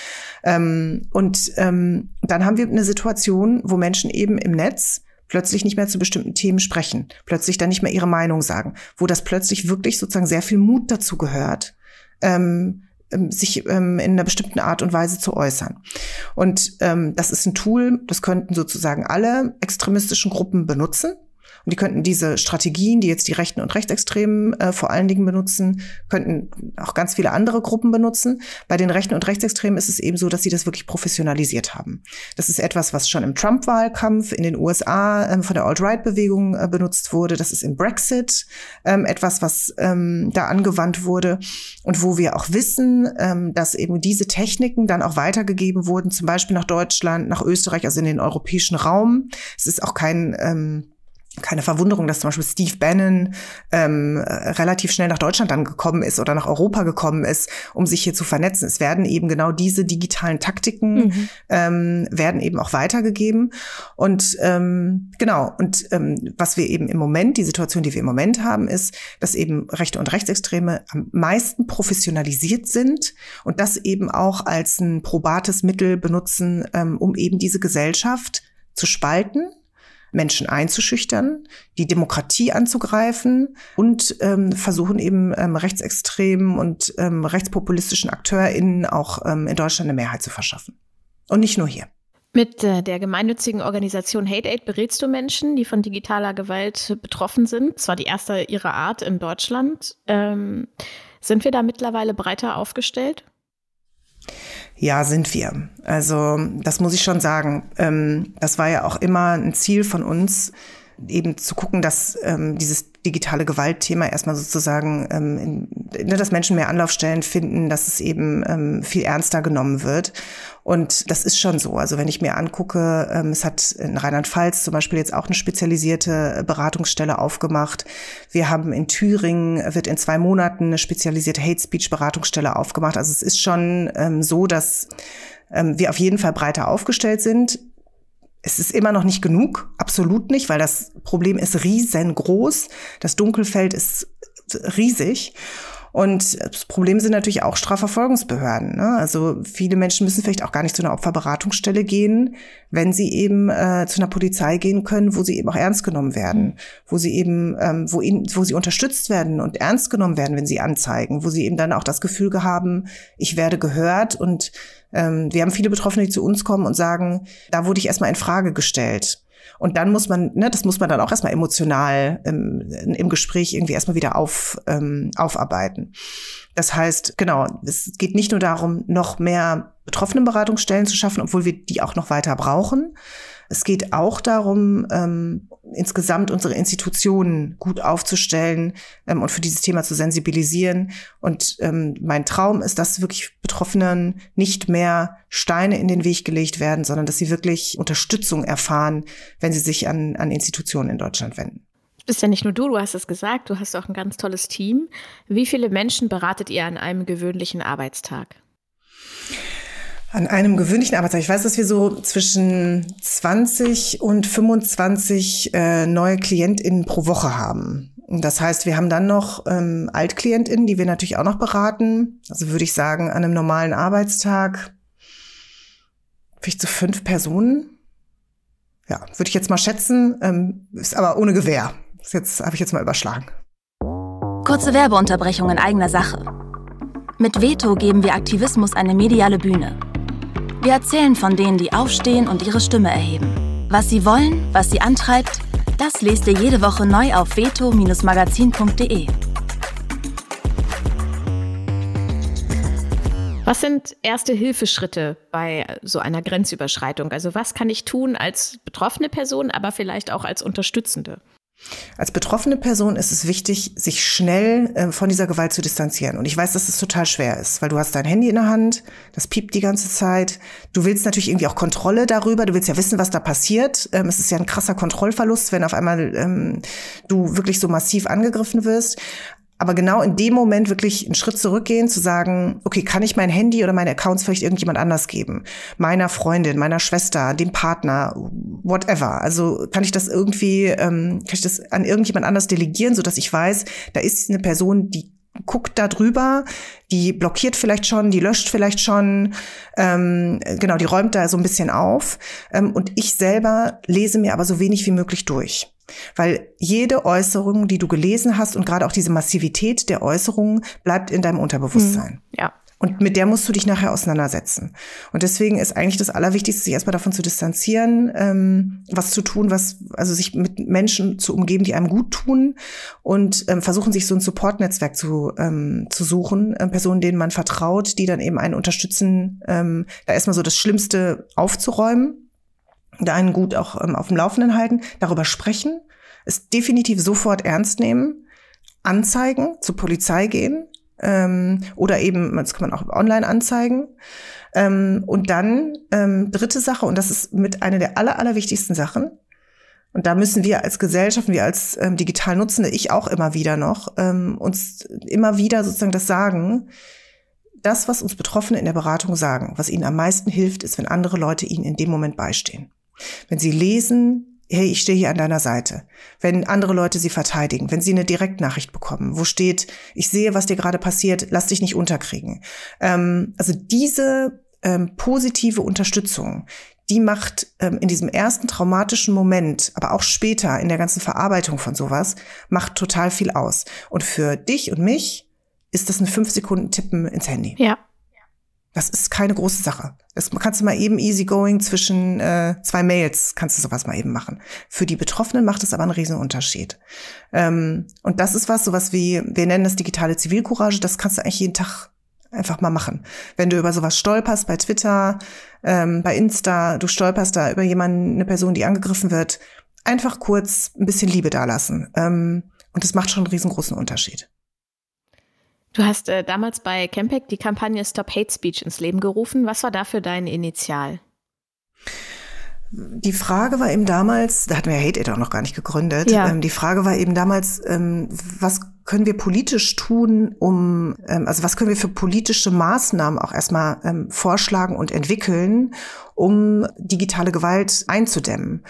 Ähm, und ähm, dann haben wir eine Situation, wo Menschen eben im Netz plötzlich nicht mehr zu bestimmten Themen sprechen, plötzlich dann nicht mehr ihre Meinung sagen, wo das plötzlich wirklich sozusagen sehr viel Mut dazu gehört, ähm, sich ähm, in einer bestimmten Art und Weise zu äußern. Und ähm, das ist ein Tool, das könnten sozusagen alle extremistischen Gruppen benutzen. Und die könnten diese Strategien, die jetzt die Rechten und Rechtsextremen äh, vor allen Dingen benutzen, könnten auch ganz viele andere Gruppen benutzen. Bei den Rechten und Rechtsextremen ist es eben so, dass sie das wirklich professionalisiert haben. Das ist etwas, was schon im Trump-Wahlkampf in den USA ähm, von der Alt-Right-Bewegung äh, benutzt wurde. Das ist im Brexit ähm, etwas, was ähm, da angewandt wurde und wo wir auch wissen, ähm, dass eben diese Techniken dann auch weitergegeben wurden, zum Beispiel nach Deutschland, nach Österreich, also in den europäischen Raum. Es ist auch kein ähm, keine Verwunderung, dass zum Beispiel Steve Bannon ähm, relativ schnell nach Deutschland dann gekommen ist oder nach Europa gekommen ist, um sich hier zu vernetzen. Es werden eben genau diese digitalen Taktiken mhm. ähm, werden eben auch weitergegeben. Und ähm, genau, und ähm, was wir eben im Moment, die Situation, die wir im Moment haben, ist, dass eben Rechte und Rechtsextreme am meisten professionalisiert sind und das eben auch als ein probates Mittel benutzen, ähm, um eben diese Gesellschaft zu spalten Menschen einzuschüchtern, die Demokratie anzugreifen und ähm, versuchen eben ähm, rechtsextremen und ähm, rechtspopulistischen AkteurInnen auch ähm, in Deutschland eine Mehrheit zu verschaffen. Und nicht nur hier. Mit äh, der gemeinnützigen Organisation Hate Aid berätst du Menschen, die von digitaler Gewalt betroffen sind. Zwar die erste ihrer Art in Deutschland. Ähm, sind wir da mittlerweile breiter aufgestellt? Ja, sind wir. Also das muss ich schon sagen. Ähm, das war ja auch immer ein Ziel von uns, eben zu gucken, dass ähm, dieses digitale Gewaltthema erstmal sozusagen, ähm, in, ne, dass Menschen mehr Anlaufstellen finden, dass es eben ähm, viel ernster genommen wird. Und das ist schon so. Also wenn ich mir angucke, ähm, es hat in Rheinland-Pfalz zum Beispiel jetzt auch eine spezialisierte Beratungsstelle aufgemacht. Wir haben in Thüringen, wird in zwei Monaten eine spezialisierte Hate Speech Beratungsstelle aufgemacht. Also es ist schon ähm, so, dass ähm, wir auf jeden Fall breiter aufgestellt sind. Es ist immer noch nicht genug, absolut nicht, weil das Problem ist riesengroß. Das Dunkelfeld ist riesig. Und das Problem sind natürlich auch Strafverfolgungsbehörden. Ne? Also viele Menschen müssen vielleicht auch gar nicht zu einer Opferberatungsstelle gehen, wenn sie eben äh, zu einer Polizei gehen können, wo sie eben auch ernst genommen werden, mhm. wo sie eben, ähm, wo, ihnen, wo sie unterstützt werden und ernst genommen werden, wenn sie anzeigen, wo sie eben dann auch das Gefühl haben, ich werde gehört und ähm, wir haben viele Betroffene, die zu uns kommen und sagen, da wurde ich erstmal in Frage gestellt. Und dann muss man, ne, das muss man dann auch erstmal emotional ähm, im Gespräch irgendwie erstmal wieder auf, ähm, aufarbeiten. Das heißt, genau, es geht nicht nur darum, noch mehr Betroffenenberatungsstellen zu schaffen, obwohl wir die auch noch weiter brauchen, es geht auch darum, ähm, insgesamt unsere Institutionen gut aufzustellen ähm, und für dieses Thema zu sensibilisieren. Und ähm, mein Traum ist, dass wirklich Betroffenen nicht mehr Steine in den Weg gelegt werden, sondern dass sie wirklich Unterstützung erfahren, wenn sie sich an, an Institutionen in Deutschland wenden. Bist ja nicht nur du, du hast es gesagt, du hast auch ein ganz tolles Team. Wie viele Menschen beratet ihr an einem gewöhnlichen Arbeitstag? An einem gewöhnlichen Arbeitstag. Ich weiß, dass wir so zwischen 20 und 25 äh, neue KlientInnen pro Woche haben. Das heißt, wir haben dann noch ähm, AltklientInnen, die wir natürlich auch noch beraten. Also würde ich sagen, an einem normalen Arbeitstag vielleicht so fünf Personen. Ja, würde ich jetzt mal schätzen, ähm, ist aber ohne Gewehr. Das jetzt habe ich jetzt mal überschlagen. Kurze Werbeunterbrechung in eigener Sache. Mit Veto geben wir Aktivismus eine mediale Bühne. Wir erzählen von denen, die aufstehen und ihre Stimme erheben. Was sie wollen, was sie antreibt, das lest ihr jede Woche neu auf veto-magazin.de. Was sind erste Hilfeschritte bei so einer Grenzüberschreitung? Also was kann ich tun als betroffene Person, aber vielleicht auch als Unterstützende? Als betroffene Person ist es wichtig, sich schnell äh, von dieser Gewalt zu distanzieren. Und ich weiß, dass es total schwer ist, weil du hast dein Handy in der Hand, das piept die ganze Zeit. Du willst natürlich irgendwie auch Kontrolle darüber. Du willst ja wissen, was da passiert. Ähm, es ist ja ein krasser Kontrollverlust, wenn auf einmal ähm, du wirklich so massiv angegriffen wirst. Aber genau in dem Moment wirklich einen Schritt zurückgehen, zu sagen, okay, kann ich mein Handy oder meine Accounts vielleicht irgendjemand anders geben? Meiner Freundin, meiner Schwester, dem Partner, whatever. Also kann ich das irgendwie, ähm, kann ich das an irgendjemand anders delegieren, so dass ich weiß, da ist eine Person, die guckt da drüber, die blockiert vielleicht schon, die löscht vielleicht schon, ähm, genau, die räumt da so ein bisschen auf. Ähm, und ich selber lese mir aber so wenig wie möglich durch. Weil jede Äußerung, die du gelesen hast und gerade auch diese Massivität der Äußerungen bleibt in deinem Unterbewusstsein. Hm, ja. Und mit der musst du dich nachher auseinandersetzen. Und deswegen ist eigentlich das Allerwichtigste, sich erstmal davon zu distanzieren, ähm, was zu tun, was, also sich mit Menschen zu umgeben, die einem gut tun und ähm, versuchen, sich so ein Support-Netzwerk zu, ähm, zu suchen, äh, Personen, denen man vertraut, die dann eben einen unterstützen, ähm, da erstmal so das Schlimmste aufzuräumen, da einen gut auch ähm, auf dem Laufenden halten, darüber sprechen, es definitiv sofort ernst nehmen, anzeigen, zur Polizei gehen, ähm, oder eben, das kann man auch online anzeigen. Ähm, und dann ähm, dritte Sache, und das ist mit einer der aller, allerwichtigsten Sachen, und da müssen wir als Gesellschaft, wir als ähm, digital Nutzende, ich auch immer wieder noch, ähm, uns immer wieder sozusagen das sagen, das, was uns Betroffene in der Beratung sagen, was ihnen am meisten hilft, ist, wenn andere Leute ihnen in dem Moment beistehen. Wenn sie lesen, hey, ich stehe hier an deiner Seite. Wenn andere Leute sie verteidigen, wenn sie eine Direktnachricht bekommen, wo steht, ich sehe, was dir gerade passiert, lass dich nicht unterkriegen. Ähm, also diese ähm, positive Unterstützung, die macht ähm, in diesem ersten traumatischen Moment, aber auch später in der ganzen Verarbeitung von sowas, macht total viel aus. Und für dich und mich ist das ein fünf Sekunden Tippen ins Handy. Ja. Das ist keine große Sache. Das kannst du mal eben easygoing zwischen äh, zwei Mails, kannst du sowas mal eben machen. Für die Betroffenen macht es aber einen riesen Unterschied. Ähm, und das ist was, sowas wie, wir nennen das digitale Zivilcourage, das kannst du eigentlich jeden Tag einfach mal machen. Wenn du über sowas stolperst bei Twitter, ähm, bei Insta, du stolperst da über jemanden, eine Person, die angegriffen wird, einfach kurz ein bisschen Liebe dalassen. Ähm, und das macht schon einen riesengroßen Unterschied. Du hast äh, damals bei Campec die Kampagne Stop Hate Speech ins Leben gerufen. Was war dafür dein Initial? Die Frage war eben damals, da hatten wir Hate It auch noch gar nicht gegründet. Ja. Ähm, die Frage war eben damals, ähm, was können wir politisch tun, um, ähm, also was können wir für politische Maßnahmen auch erstmal ähm, vorschlagen und entwickeln, um digitale Gewalt einzudämmen.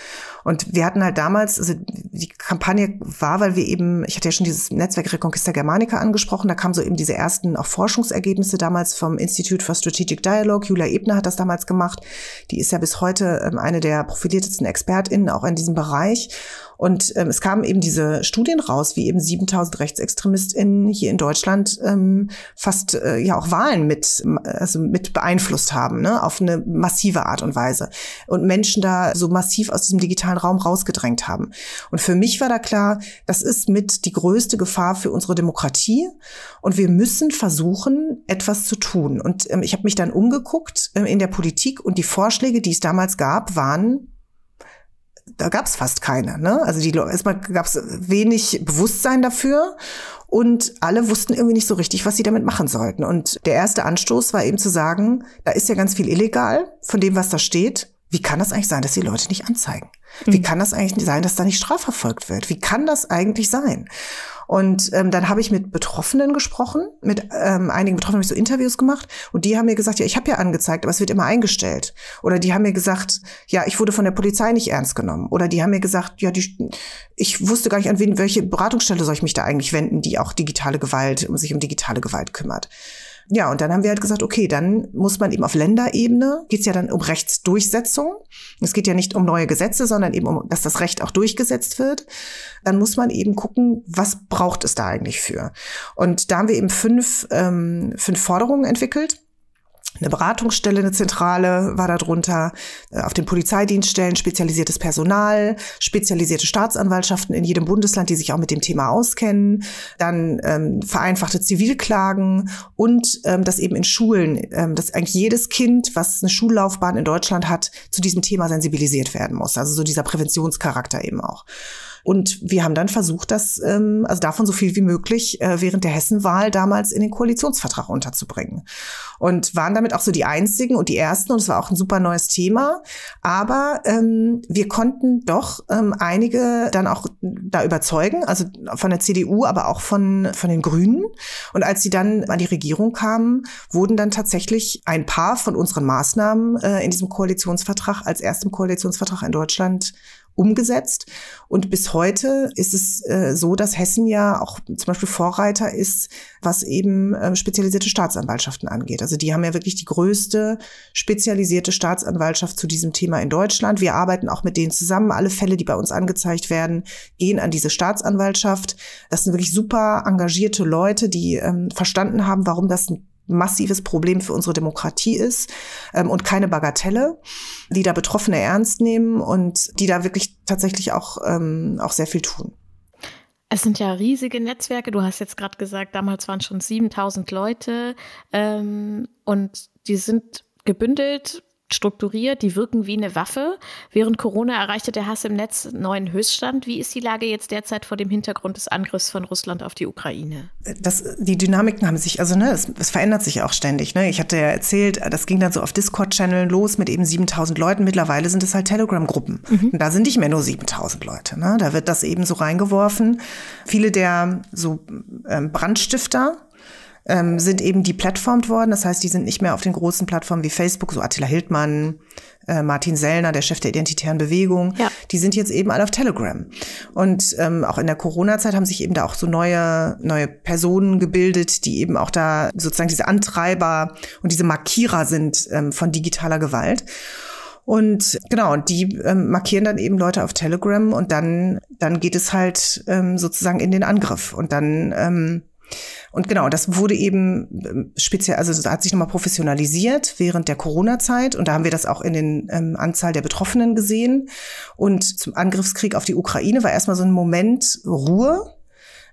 Und wir hatten halt damals, also die Kampagne war, weil wir eben, ich hatte ja schon dieses Netzwerk Reconquista Germanica angesprochen, da kamen so eben diese ersten auch Forschungsergebnisse damals vom Institute for Strategic Dialogue. Julia Ebner hat das damals gemacht. Die ist ja bis heute ähm, eine der profiliertesten ExpertInnen auch in diesem Bereich. Und ähm, es kamen eben diese Studien raus, wie eben 7000 RechtsextremistInnen hier in Deutschland ähm, fast äh, ja auch Wahlen mit, also mit beeinflusst haben, ne, auf eine massive Art und Weise. Und Menschen da so massiv aus diesem digitalen Raum rausgedrängt haben. Und für mich war da klar, das ist mit die größte Gefahr für unsere Demokratie. Und wir müssen versuchen, etwas zu tun. Und ähm, ich habe mich dann umgeguckt äh, in der Politik und die Vorschläge, die es damals gab, waren da gab es fast keine. Ne? Also die erstmal gab es wenig Bewusstsein dafür und alle wussten irgendwie nicht so richtig, was sie damit machen sollten. Und der erste Anstoß war eben zu sagen, da ist ja ganz viel illegal von dem, was da steht. Wie kann das eigentlich sein, dass die Leute nicht anzeigen? Wie mhm. kann das eigentlich sein, dass da nicht strafverfolgt wird? Wie kann das eigentlich sein? Und ähm, dann habe ich mit Betroffenen gesprochen, mit ähm, einigen Betroffenen habe ich so Interviews gemacht und die haben mir gesagt, ja, ich habe ja angezeigt, aber es wird immer eingestellt. Oder die haben mir gesagt, ja, ich wurde von der Polizei nicht ernst genommen. Oder die haben mir gesagt, ja, die, ich wusste gar nicht, an wen, welche Beratungsstelle soll ich mich da eigentlich wenden, die auch digitale Gewalt, um sich um digitale Gewalt kümmert. Ja, und dann haben wir halt gesagt, okay, dann muss man eben auf Länderebene, geht es ja dann um Rechtsdurchsetzung. Es geht ja nicht um neue Gesetze, sondern eben um, dass das Recht auch durchgesetzt wird. Dann muss man eben gucken, was braucht es da eigentlich für. Und da haben wir eben fünf, ähm, fünf Forderungen entwickelt eine Beratungsstelle, eine Zentrale war darunter, äh, auf den Polizeidienststellen spezialisiertes Personal, spezialisierte Staatsanwaltschaften in jedem Bundesland, die sich auch mit dem Thema auskennen, dann ähm, vereinfachte Zivilklagen und ähm, dass eben in Schulen, ähm, dass eigentlich jedes Kind, was eine Schullaufbahn in Deutschland hat, zu diesem Thema sensibilisiert werden muss. Also so dieser Präventionscharakter eben auch. Und wir haben dann versucht, das, ähm, also davon so viel wie möglich äh, während der Hessenwahl damals in den Koalitionsvertrag unterzubringen. Und waren damit auch so die einzigen und die ersten, und es war auch ein super neues Thema. Aber ähm, wir konnten doch ähm, einige dann auch da überzeugen, also von der CDU, aber auch von, von den Grünen. Und als sie dann an die Regierung kamen, wurden dann tatsächlich ein paar von unseren Maßnahmen äh, in diesem Koalitionsvertrag als erstem Koalitionsvertrag in Deutschland umgesetzt. Und bis heute ist es äh, so, dass Hessen ja auch zum Beispiel Vorreiter ist, was eben äh, spezialisierte Staatsanwaltschaften angeht. Also die haben ja wirklich die größte spezialisierte Staatsanwaltschaft zu diesem Thema in Deutschland. Wir arbeiten auch mit denen zusammen. Alle Fälle, die bei uns angezeigt werden, gehen an diese Staatsanwaltschaft. Das sind wirklich super engagierte Leute, die ähm, verstanden haben, warum das ein massives Problem für unsere Demokratie ist ähm, und keine Bagatelle, die da Betroffene ernst nehmen und die da wirklich tatsächlich auch, ähm, auch sehr viel tun. Es sind ja riesige Netzwerke. Du hast jetzt gerade gesagt, damals waren schon 7000 Leute ähm, und die sind gebündelt strukturiert, die wirken wie eine Waffe. Während Corona erreichte der Hass im Netz neuen Höchststand. Wie ist die Lage jetzt derzeit vor dem Hintergrund des Angriffs von Russland auf die Ukraine? Das, die Dynamiken haben sich, also ne, es, es verändert sich auch ständig. Ne? Ich hatte ja erzählt, das ging dann so auf Discord-Channeln los mit eben 7000 Leuten. Mittlerweile sind es halt Telegram-Gruppen. Mhm. Da sind nicht mehr nur 7000 Leute. Ne? Da wird das eben so reingeworfen. Viele der so ähm, Brandstifter, ähm, sind eben deplatformt worden. Das heißt, die sind nicht mehr auf den großen Plattformen wie Facebook, so Attila Hildmann, äh, Martin Sellner, der Chef der Identitären Bewegung. Ja. Die sind jetzt eben alle auf Telegram. Und ähm, auch in der Corona-Zeit haben sich eben da auch so neue, neue Personen gebildet, die eben auch da sozusagen diese Antreiber und diese Markierer sind ähm, von digitaler Gewalt. Und genau, und die ähm, markieren dann eben Leute auf Telegram und dann, dann geht es halt ähm, sozusagen in den Angriff. Und dann ähm, und genau, das wurde eben ähm, speziell, also das hat sich nochmal professionalisiert während der Corona-Zeit und da haben wir das auch in den ähm, Anzahl der Betroffenen gesehen. Und zum Angriffskrieg auf die Ukraine war erstmal so ein Moment Ruhe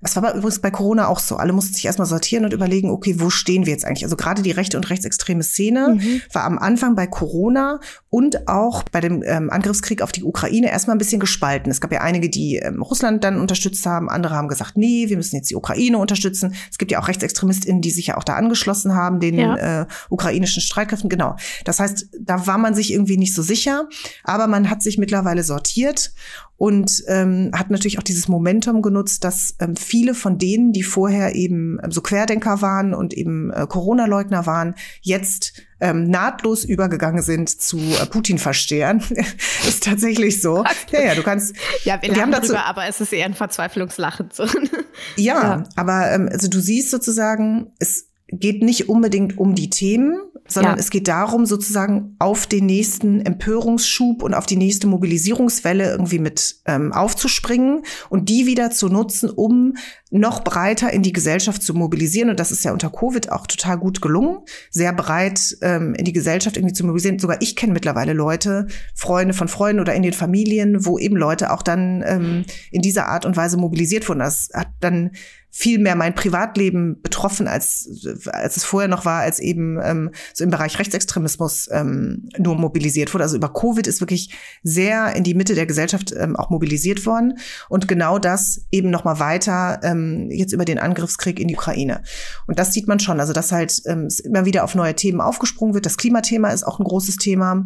das war übrigens bei Corona auch so. Alle mussten sich erstmal sortieren und überlegen, okay, wo stehen wir jetzt eigentlich? Also gerade die rechte und rechtsextreme Szene mhm. war am Anfang bei Corona und auch bei dem ähm, Angriffskrieg auf die Ukraine erstmal ein bisschen gespalten. Es gab ja einige, die ähm, Russland dann unterstützt haben, andere haben gesagt, nee, wir müssen jetzt die Ukraine unterstützen. Es gibt ja auch RechtsextremistInnen, die sich ja auch da angeschlossen haben, den ja. äh, ukrainischen Streitkräften. Genau. Das heißt, da war man sich irgendwie nicht so sicher, aber man hat sich mittlerweile sortiert und ähm, hat natürlich auch dieses Momentum genutzt, dass ähm, viele von denen, die vorher eben ähm, so Querdenker waren und eben äh, Corona-Leugner waren, jetzt ähm, nahtlos übergegangen sind zu äh, Putin-Verstehern. ist tatsächlich so. Ja, ja, du kannst. Ja, wir, wir haben dazu, drüber, aber es ist eher ein Verzweiflungslachen. So. ja, ja, aber ähm, also du siehst sozusagen, es geht nicht unbedingt um die Themen, sondern ja. es geht darum, sozusagen auf den nächsten Empörungsschub und auf die nächste Mobilisierungswelle irgendwie mit ähm, aufzuspringen und die wieder zu nutzen, um noch breiter in die Gesellschaft zu mobilisieren. Und das ist ja unter Covid auch total gut gelungen, sehr breit ähm, in die Gesellschaft irgendwie zu mobilisieren. Sogar ich kenne mittlerweile Leute, Freunde von Freunden oder in den Familien, wo eben Leute auch dann ähm, in dieser Art und Weise mobilisiert wurden. Das hat dann viel mehr mein Privatleben betroffen, als, als es vorher noch war, als eben ähm, so im Bereich Rechtsextremismus ähm, nur mobilisiert wurde. Also über Covid ist wirklich sehr in die Mitte der Gesellschaft ähm, auch mobilisiert worden. Und genau das eben noch mal weiter ähm, jetzt über den Angriffskrieg in die Ukraine. Und das sieht man schon, also dass halt ähm, immer wieder auf neue Themen aufgesprungen wird. Das Klimathema ist auch ein großes Thema.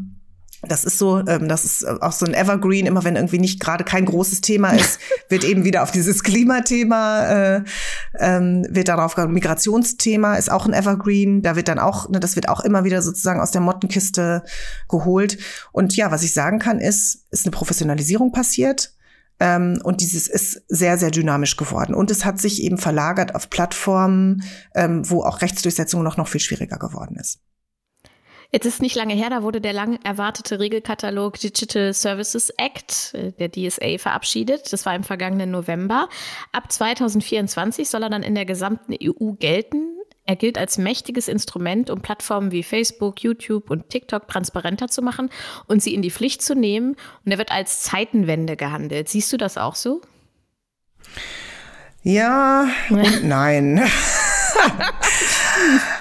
Das ist so, ähm, das ist auch so ein Evergreen. Immer wenn irgendwie nicht gerade kein großes Thema ist, wird eben wieder auf dieses Klimathema äh, ähm, wird darauf gegangen. Migrationsthema ist auch ein Evergreen. Da wird dann auch, ne, das wird auch immer wieder sozusagen aus der Mottenkiste geholt. Und ja, was ich sagen kann, ist, ist eine Professionalisierung passiert. Ähm, und dieses ist sehr, sehr dynamisch geworden. Und es hat sich eben verlagert auf Plattformen, ähm, wo auch Rechtsdurchsetzung noch, noch viel schwieriger geworden ist. Jetzt ist nicht lange her, da wurde der lang erwartete Regelkatalog Digital Services Act, äh, der DSA, verabschiedet. Das war im vergangenen November. Ab 2024 soll er dann in der gesamten EU gelten. Er gilt als mächtiges Instrument, um Plattformen wie Facebook, YouTube und TikTok transparenter zu machen und sie in die Pflicht zu nehmen. Und er wird als Zeitenwende gehandelt. Siehst du das auch so? Ja und nein.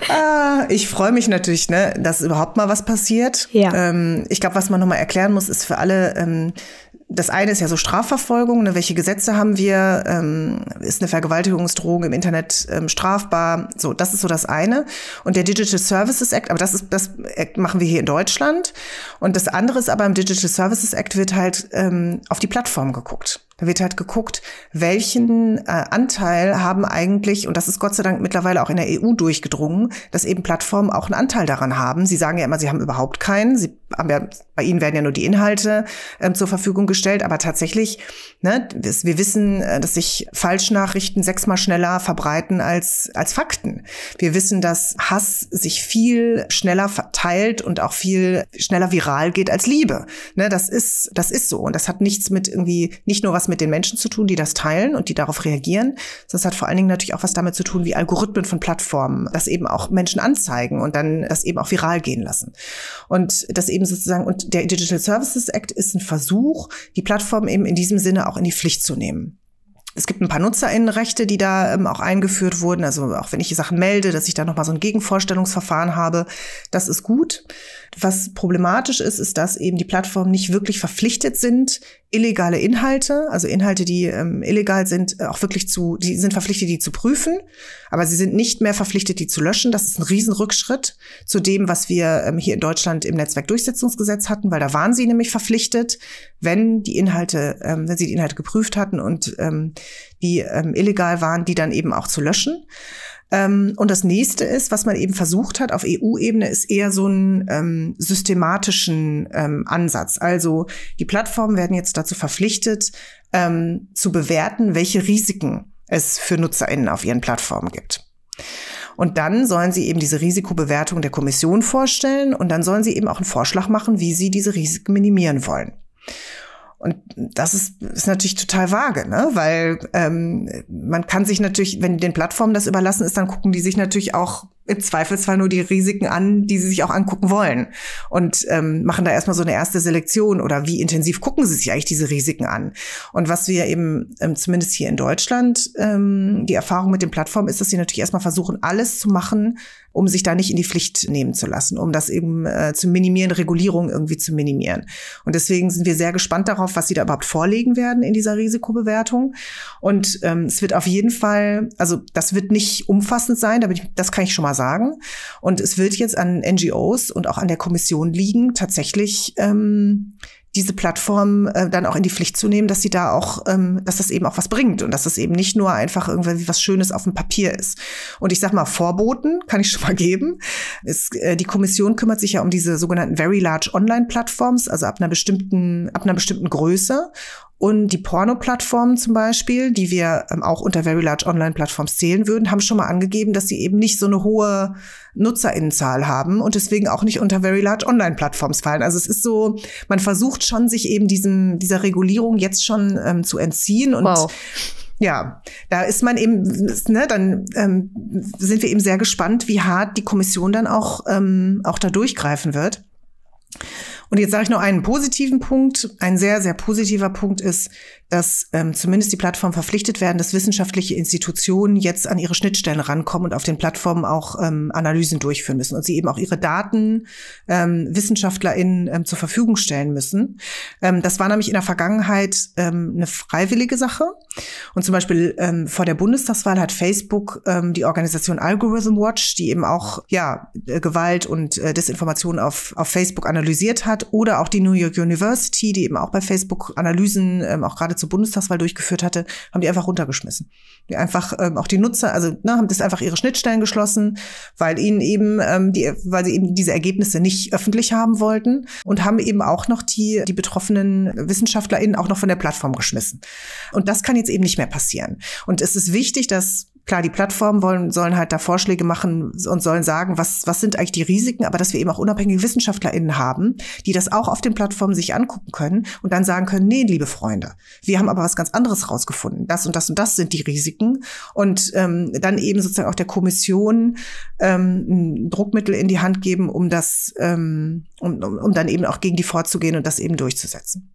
ah, ich freue mich natürlich, ne, dass überhaupt mal was passiert. Ja. Ähm, ich glaube, was man nochmal erklären muss, ist für alle, ähm, das eine ist ja so Strafverfolgung, ne, welche Gesetze haben wir, ähm, ist eine Vergewaltigungsdrohung im Internet ähm, strafbar, so, das ist so das eine. Und der Digital Services Act, aber das ist, das machen wir hier in Deutschland. Und das andere ist aber im Digital Services Act wird halt ähm, auf die Plattform geguckt. Da wird halt geguckt, welchen äh, Anteil haben eigentlich, und das ist Gott sei Dank mittlerweile auch in der EU durchgedrungen, dass eben Plattformen auch einen Anteil daran haben. Sie sagen ja immer, sie haben überhaupt keinen. Sie haben ja, bei ihnen werden ja nur die Inhalte ähm, zur Verfügung gestellt, aber tatsächlich, ne, wir wissen, äh, dass sich Falschnachrichten sechsmal schneller verbreiten als, als Fakten. Wir wissen, dass Hass sich viel schneller verteilt und auch viel schneller viral geht als Liebe. Ne, das ist, das ist so. Und das hat nichts mit irgendwie, nicht nur was mit den Menschen zu tun, die das teilen und die darauf reagieren. Das hat vor allen Dingen natürlich auch was damit zu tun, wie Algorithmen von Plattformen das eben auch Menschen anzeigen und dann das eben auch viral gehen lassen. Und das eben sozusagen, und der Digital Services Act ist ein Versuch, die Plattform eben in diesem Sinne auch in die Pflicht zu nehmen. Es gibt ein paar Nutzerinnenrechte, die da ähm, auch eingeführt wurden. Also auch wenn ich die Sachen melde, dass ich da nochmal so ein Gegenvorstellungsverfahren habe. Das ist gut. Was problematisch ist, ist, dass eben die Plattformen nicht wirklich verpflichtet sind, illegale Inhalte, also Inhalte, die ähm, illegal sind, auch wirklich zu, die sind verpflichtet, die zu prüfen, aber sie sind nicht mehr verpflichtet, die zu löschen. Das ist ein Riesenrückschritt zu dem, was wir ähm, hier in Deutschland im Netzwerkdurchsetzungsgesetz hatten, weil da waren sie nämlich verpflichtet, wenn die Inhalte, ähm, wenn sie die Inhalte geprüft hatten und ähm, die ähm, illegal waren, die dann eben auch zu löschen. Ähm, und das nächste ist, was man eben versucht hat auf EU-Ebene, ist eher so einen ähm, systematischen ähm, Ansatz. Also die Plattformen werden jetzt dazu verpflichtet, ähm, zu bewerten, welche Risiken es für NutzerInnen auf ihren Plattformen gibt. Und dann sollen sie eben diese Risikobewertung der Kommission vorstellen und dann sollen sie eben auch einen Vorschlag machen, wie sie diese Risiken minimieren wollen. Und das ist, ist natürlich total vage, ne? weil ähm, man kann sich natürlich, wenn den Plattformen das überlassen ist, dann gucken die sich natürlich auch im Zweifelsfall nur die Risiken an, die sie sich auch angucken wollen. Und ähm, machen da erstmal so eine erste Selektion oder wie intensiv gucken sie sich eigentlich diese Risiken an. Und was wir eben ähm, zumindest hier in Deutschland, ähm, die Erfahrung mit den Plattformen ist, dass sie natürlich erstmal versuchen, alles zu machen, um sich da nicht in die Pflicht nehmen zu lassen, um das eben äh, zu minimieren, Regulierung irgendwie zu minimieren. Und deswegen sind wir sehr gespannt darauf, was sie da überhaupt vorlegen werden in dieser Risikobewertung. Und ähm, es wird auf jeden Fall, also das wird nicht umfassend sein, da bin ich, das kann ich schon mal sagen. Und es wird jetzt an NGOs und auch an der Kommission liegen, tatsächlich ähm, diese Plattform äh, dann auch in die Pflicht zu nehmen, dass sie da auch, ähm, dass das eben auch was bringt und dass das eben nicht nur einfach irgendwie was Schönes auf dem Papier ist. Und ich sag mal, Vorboten kann ich schon mal geben. Es, äh, die Kommission kümmert sich ja um diese sogenannten Very Large Online Plattforms, also ab einer bestimmten, ab einer bestimmten Größe. Und die Porno-Plattformen zum Beispiel, die wir ähm, auch unter Very Large Online-Plattforms zählen würden, haben schon mal angegeben, dass sie eben nicht so eine hohe Nutzerinnenzahl haben und deswegen auch nicht unter Very Large Online-Plattforms fallen. Also es ist so, man versucht schon, sich eben diesem, dieser Regulierung jetzt schon ähm, zu entziehen und wow. Ja, da ist man eben, ne, dann ähm, sind wir eben sehr gespannt, wie hart die Kommission dann auch, ähm, auch da durchgreifen wird. Und jetzt sage ich noch einen positiven Punkt. Ein sehr, sehr positiver Punkt ist, dass ähm, zumindest die Plattformen verpflichtet werden, dass wissenschaftliche Institutionen jetzt an ihre Schnittstellen rankommen und auf den Plattformen auch ähm, Analysen durchführen müssen und sie eben auch ihre Daten ähm, WissenschaftlerInnen ähm, zur Verfügung stellen müssen. Ähm, das war nämlich in der Vergangenheit ähm, eine freiwillige Sache. Und zum Beispiel ähm, vor der Bundestagswahl hat Facebook ähm, die Organisation Algorithm Watch, die eben auch ja äh, Gewalt und äh, Desinformation auf, auf Facebook analysiert hat, oder auch die New York University, die eben auch bei Facebook Analysen ähm, auch gerade zur Bundestagswahl durchgeführt hatte, haben die einfach runtergeschmissen. Die einfach ähm, auch die Nutzer, also ne, haben das einfach ihre Schnittstellen geschlossen, weil ihnen eben ähm, die, weil sie eben diese Ergebnisse nicht öffentlich haben wollten und haben eben auch noch die die betroffenen WissenschaftlerInnen auch noch von der Plattform geschmissen. Und das kann jetzt eben nicht mehr passieren. Und es ist wichtig, dass Klar, die Plattformen wollen, sollen halt da Vorschläge machen und sollen sagen, was, was sind eigentlich die Risiken, aber dass wir eben auch unabhängige WissenschaftlerInnen haben, die das auch auf den Plattformen sich angucken können und dann sagen können, nee, liebe Freunde, wir haben aber was ganz anderes rausgefunden. Das und das und das sind die Risiken. Und ähm, dann eben sozusagen auch der Kommission ähm, ein Druckmittel in die Hand geben, um das, ähm, um, um, um dann eben auch gegen die vorzugehen und das eben durchzusetzen.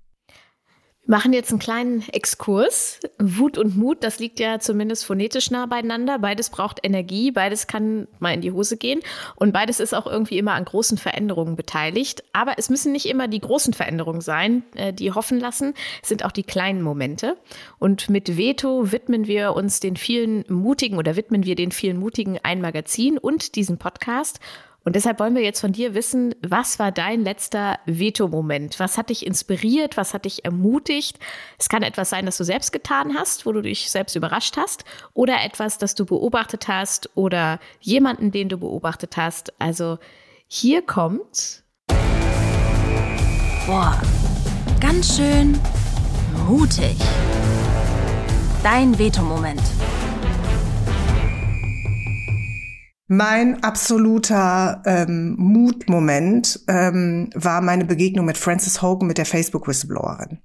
Machen jetzt einen kleinen Exkurs. Wut und Mut, das liegt ja zumindest phonetisch nah beieinander. Beides braucht Energie, beides kann mal in die Hose gehen und beides ist auch irgendwie immer an großen Veränderungen beteiligt. Aber es müssen nicht immer die großen Veränderungen sein, äh, die hoffen lassen, es sind auch die kleinen Momente. Und mit Veto widmen wir uns den vielen mutigen oder widmen wir den vielen mutigen ein Magazin und diesen Podcast. Und deshalb wollen wir jetzt von dir wissen, was war dein letzter Veto-Moment? Was hat dich inspiriert? Was hat dich ermutigt? Es kann etwas sein, das du selbst getan hast, wo du dich selbst überrascht hast, oder etwas, das du beobachtet hast, oder jemanden, den du beobachtet hast. Also hier kommt. Boah, ganz schön mutig. Dein Veto-Moment. Mein absoluter ähm, Mutmoment ähm, war meine Begegnung mit Frances Hogan, mit der Facebook-Whistleblowerin,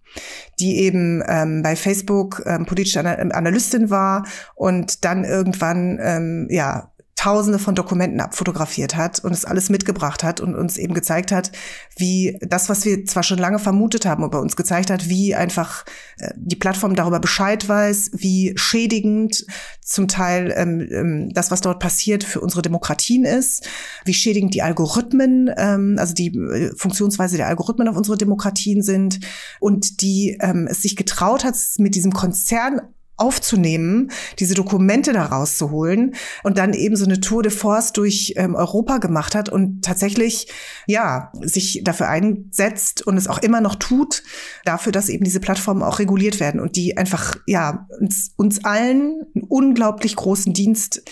die eben ähm, bei Facebook ähm, politische Analystin war und dann irgendwann ähm, ja Tausende von Dokumenten abfotografiert hat und es alles mitgebracht hat und uns eben gezeigt hat, wie das, was wir zwar schon lange vermutet haben, aber uns gezeigt hat, wie einfach äh, die Plattform darüber Bescheid weiß, wie schädigend zum Teil ähm, ähm, das, was dort passiert, für unsere Demokratien ist, wie schädigend die Algorithmen, ähm, also die äh, Funktionsweise der Algorithmen auf unsere Demokratien sind und die ähm, es sich getraut hat, mit diesem Konzern aufzunehmen, diese Dokumente da rauszuholen und dann eben so eine Tour de Force durch ähm, Europa gemacht hat und tatsächlich, ja, sich dafür einsetzt und es auch immer noch tut, dafür, dass eben diese Plattformen auch reguliert werden und die einfach, ja, uns, uns allen einen unglaublich großen Dienst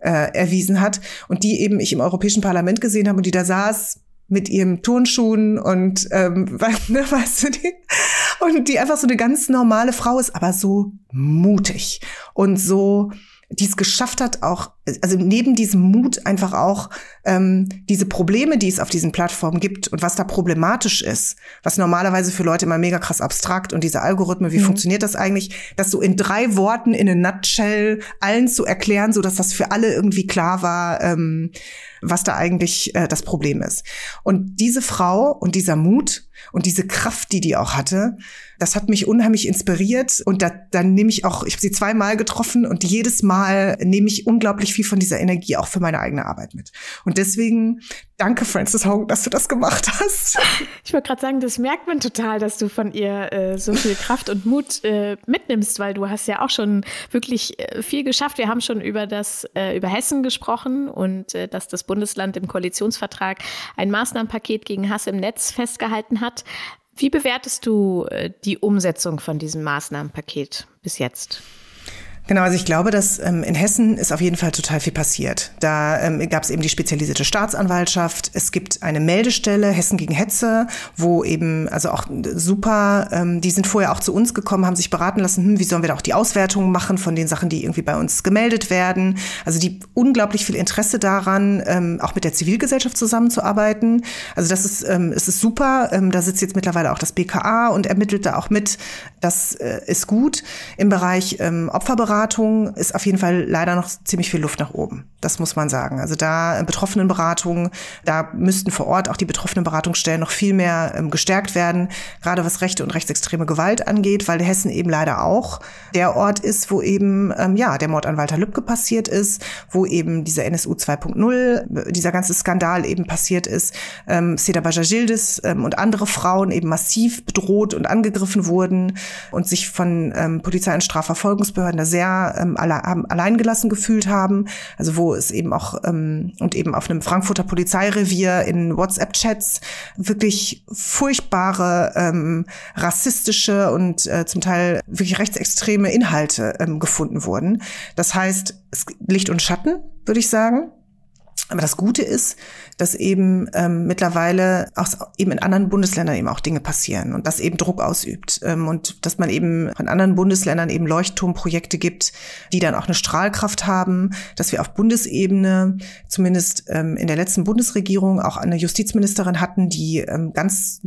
äh, erwiesen hat und die eben ich im Europäischen Parlament gesehen habe und die da saß mit ihrem Turnschuhen und ähm, ne, weißt du, die, und die einfach so eine ganz normale Frau ist, aber so mutig und so die es geschafft hat, auch, also neben diesem Mut einfach auch ähm, diese Probleme, die es auf diesen Plattformen gibt und was da problematisch ist, was normalerweise für Leute immer mega krass abstrakt und diese Algorithmen, wie mhm. funktioniert das eigentlich, das so in drei Worten in a nutshell allen zu erklären, so dass das für alle irgendwie klar war, ähm, was da eigentlich äh, das Problem ist. Und diese Frau und dieser Mut und diese Kraft, die die auch hatte, das hat mich unheimlich inspiriert und da, dann nehme ich auch, ich habe sie zweimal getroffen und jedes Mal nehme ich unglaublich viel von dieser Energie auch für meine eigene Arbeit mit. Und deswegen danke Frances Hogan, dass du das gemacht hast. Ich wollte gerade sagen, das merkt man total, dass du von ihr äh, so viel Kraft und Mut äh, mitnimmst, weil du hast ja auch schon wirklich äh, viel geschafft. Wir haben schon über das äh, über Hessen gesprochen und äh, dass das Bundesland im Koalitionsvertrag ein Maßnahmenpaket gegen Hass im Netz festgehalten hat. Wie bewertest du äh, die Umsetzung von diesem Maßnahmenpaket bis jetzt? Genau, also ich glaube, dass ähm, in Hessen ist auf jeden Fall total viel passiert. Da ähm, gab es eben die spezialisierte Staatsanwaltschaft. Es gibt eine Meldestelle Hessen gegen Hetze, wo eben also auch super. Ähm, die sind vorher auch zu uns gekommen, haben sich beraten lassen, hm, wie sollen wir da auch die Auswertungen machen von den Sachen, die irgendwie bei uns gemeldet werden. Also die unglaublich viel Interesse daran, ähm, auch mit der Zivilgesellschaft zusammenzuarbeiten. Also das ist ähm, es ist super. Ähm, da sitzt jetzt mittlerweile auch das BKA und ermittelt da auch mit. Das äh, ist gut im Bereich ähm, Opferberatung Beratung ist auf jeden Fall leider noch ziemlich viel Luft nach oben. Das muss man sagen. Also da äh, Betroffenenberatung, da müssten vor Ort auch die betroffenen Beratungsstellen noch viel mehr ähm, gestärkt werden, gerade was rechte und rechtsextreme Gewalt angeht, weil Hessen eben leider auch der Ort ist, wo eben ähm, ja der Mord an Walter Lübcke passiert ist, wo eben dieser NSU 2.0, dieser ganze Skandal eben passiert ist, ähm, Seda Bajajildis ähm, und andere Frauen eben massiv bedroht und angegriffen wurden und sich von ähm, Polizei und Strafverfolgungsbehörden da sehr sehr ähm, alle, haben, alleingelassen gefühlt haben. Also wo es eben auch ähm, und eben auf einem Frankfurter Polizeirevier in WhatsApp-Chats wirklich furchtbare ähm, rassistische und äh, zum Teil wirklich rechtsextreme Inhalte ähm, gefunden wurden. Das heißt, Licht und Schatten, würde ich sagen. Aber das Gute ist, dass eben ähm, mittlerweile auch eben in anderen Bundesländern eben auch Dinge passieren und das eben Druck ausübt ähm, und dass man eben in anderen Bundesländern eben Leuchtturmprojekte gibt, die dann auch eine Strahlkraft haben, dass wir auf Bundesebene zumindest ähm, in der letzten Bundesregierung auch eine Justizministerin hatten, die ähm, ganz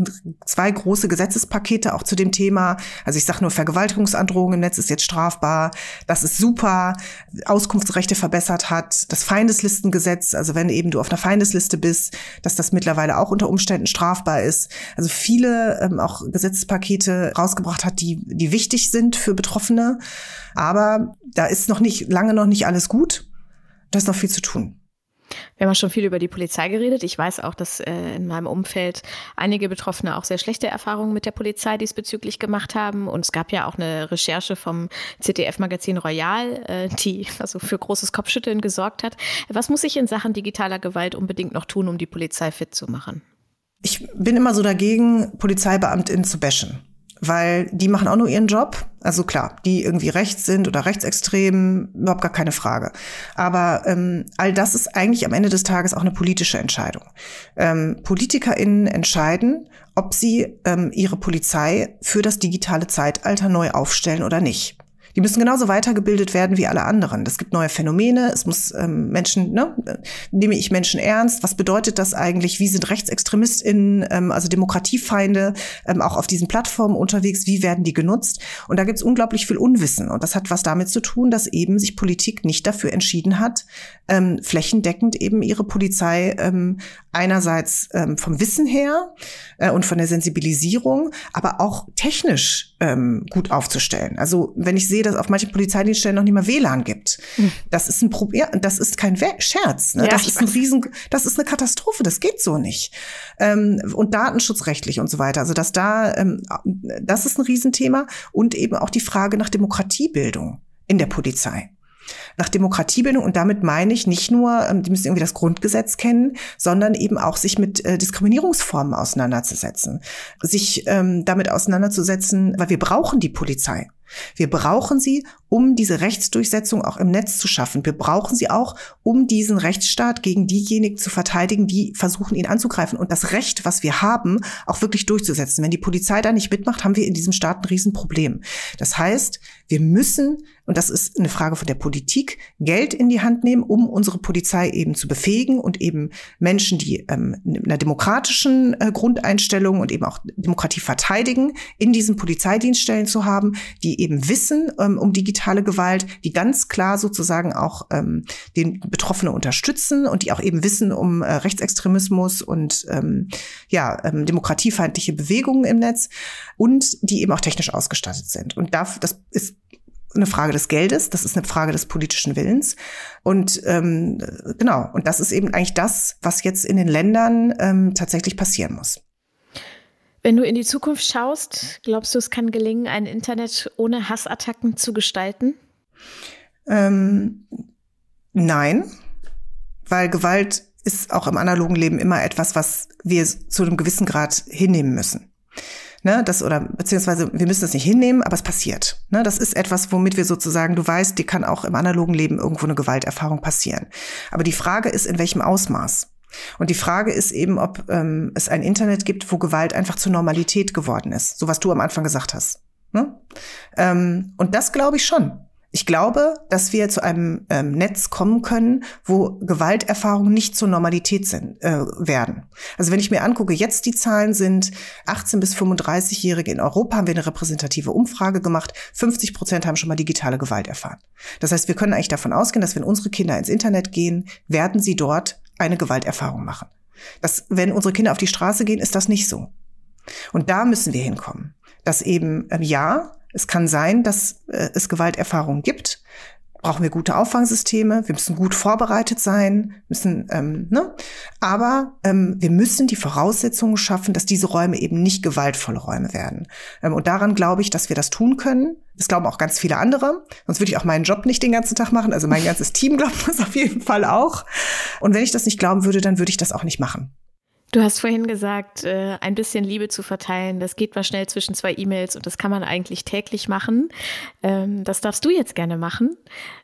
zwei große Gesetzespakete auch zu dem Thema, also ich sage nur Vergewaltigungsandrohung im Netz ist jetzt strafbar, das ist super, Auskunftsrechte verbessert hat, das Feindeslistengesetz, also wenn eben du auf einer Feindesliste Liste bist, dass das mittlerweile auch unter Umständen strafbar ist. Also viele ähm, auch Gesetzespakete rausgebracht hat, die, die wichtig sind für Betroffene. Aber da ist noch nicht, lange noch nicht alles gut. Da ist noch viel zu tun. Wir haben schon viel über die Polizei geredet. Ich weiß auch, dass äh, in meinem Umfeld einige Betroffene auch sehr schlechte Erfahrungen mit der Polizei diesbezüglich gemacht haben. Und es gab ja auch eine Recherche vom ZDF-Magazin Royal, äh, die also für großes Kopfschütteln gesorgt hat. Was muss ich in Sachen digitaler Gewalt unbedingt noch tun, um die Polizei fit zu machen? Ich bin immer so dagegen, PolizeibeamtInnen zu bashen weil die machen auch nur ihren Job. Also klar, die irgendwie rechts sind oder rechtsextrem, überhaupt gar keine Frage. Aber ähm, all das ist eigentlich am Ende des Tages auch eine politische Entscheidung. Ähm, PolitikerInnen entscheiden, ob sie ähm, ihre Polizei für das digitale Zeitalter neu aufstellen oder nicht. Die müssen genauso weitergebildet werden wie alle anderen. Es gibt neue Phänomene. Es muss ähm, Menschen, ne, nehme ich Menschen ernst? Was bedeutet das eigentlich? Wie sind RechtsextremistInnen, ähm, also Demokratiefeinde, ähm, auch auf diesen Plattformen unterwegs? Wie werden die genutzt? Und da gibt es unglaublich viel Unwissen. Und das hat was damit zu tun, dass eben sich Politik nicht dafür entschieden hat, ähm, flächendeckend eben ihre Polizei ähm, einerseits ähm, vom Wissen her äh, und von der Sensibilisierung, aber auch technisch ähm, gut aufzustellen. Also wenn ich sehe, dass auf manchen Polizeidienststellen noch nicht mal WLAN gibt, hm. das ist ein Problem, das ist kein Scherz. Ne? Ja, das ist ein Riesen, das ist eine Katastrophe, das geht so nicht. Ähm, und datenschutzrechtlich und so weiter. Also dass da, ähm, das ist ein Riesenthema und eben auch die Frage nach Demokratiebildung in der Polizei nach Demokratiebildung und damit meine ich nicht nur, ähm, die müssen irgendwie das Grundgesetz kennen, sondern eben auch sich mit äh, Diskriminierungsformen auseinanderzusetzen, sich ähm, damit auseinanderzusetzen, weil wir brauchen die Polizei. Wir brauchen sie, um diese Rechtsdurchsetzung auch im Netz zu schaffen. Wir brauchen sie auch, um diesen Rechtsstaat gegen diejenigen zu verteidigen, die versuchen, ihn anzugreifen und das Recht, was wir haben, auch wirklich durchzusetzen. Wenn die Polizei da nicht mitmacht, haben wir in diesem Staat ein Riesenproblem. Das heißt, wir müssen, und das ist eine Frage von der Politik, Geld in die Hand nehmen, um unsere Polizei eben zu befähigen und eben Menschen, die ähm, einer demokratischen äh, Grundeinstellung und eben auch Demokratie verteidigen, in diesen Polizeidienststellen zu haben, die eben wissen ähm, um digitale Gewalt, die ganz klar sozusagen auch ähm, den Betroffenen unterstützen und die auch eben wissen um äh, Rechtsextremismus und ähm, ja ähm, demokratiefeindliche Bewegungen im Netz und die eben auch technisch ausgestattet sind. Und darf, das ist eine Frage des Geldes, das ist eine Frage des politischen Willens. Und ähm, genau, und das ist eben eigentlich das, was jetzt in den Ländern ähm, tatsächlich passieren muss. Wenn du in die Zukunft schaust, glaubst du, es kann gelingen, ein Internet ohne Hassattacken zu gestalten? Ähm, nein, weil Gewalt ist auch im analogen Leben immer etwas, was wir zu einem gewissen Grad hinnehmen müssen. Ne, das oder beziehungsweise wir müssen das nicht hinnehmen, aber es passiert. Ne, das ist etwas, womit wir sozusagen, du weißt, dir kann auch im analogen Leben irgendwo eine Gewalterfahrung passieren. Aber die Frage ist, in welchem Ausmaß. Und die Frage ist eben, ob ähm, es ein Internet gibt, wo Gewalt einfach zur Normalität geworden ist, so was du am Anfang gesagt hast. Ne? Ähm, und das glaube ich schon. Ich glaube, dass wir zu einem ähm, Netz kommen können, wo Gewalterfahrungen nicht zur Normalität sind, äh, werden. Also wenn ich mir angucke, jetzt die Zahlen sind 18 bis 35-Jährige in Europa, haben wir eine repräsentative Umfrage gemacht. 50 Prozent haben schon mal digitale Gewalt erfahren. Das heißt, wir können eigentlich davon ausgehen, dass wenn unsere Kinder ins Internet gehen, werden sie dort eine Gewalterfahrung machen. Das, wenn unsere Kinder auf die Straße gehen, ist das nicht so. Und da müssen wir hinkommen. Dass eben, ähm, ja, es kann sein, dass äh, es Gewalterfahrungen gibt. Brauchen wir gute Auffangsysteme. Wir müssen gut vorbereitet sein. Müssen, ähm, ne? Aber ähm, wir müssen die Voraussetzungen schaffen, dass diese Räume eben nicht gewaltvolle Räume werden. Ähm, und daran glaube ich, dass wir das tun können. Das glauben auch ganz viele andere. Sonst würde ich auch meinen Job nicht den ganzen Tag machen. Also mein ganzes Team glaubt das auf jeden Fall auch. Und wenn ich das nicht glauben würde, dann würde ich das auch nicht machen. Du hast vorhin gesagt, äh, ein bisschen Liebe zu verteilen, das geht mal schnell zwischen zwei E-Mails und das kann man eigentlich täglich machen. Ähm, das darfst du jetzt gerne machen.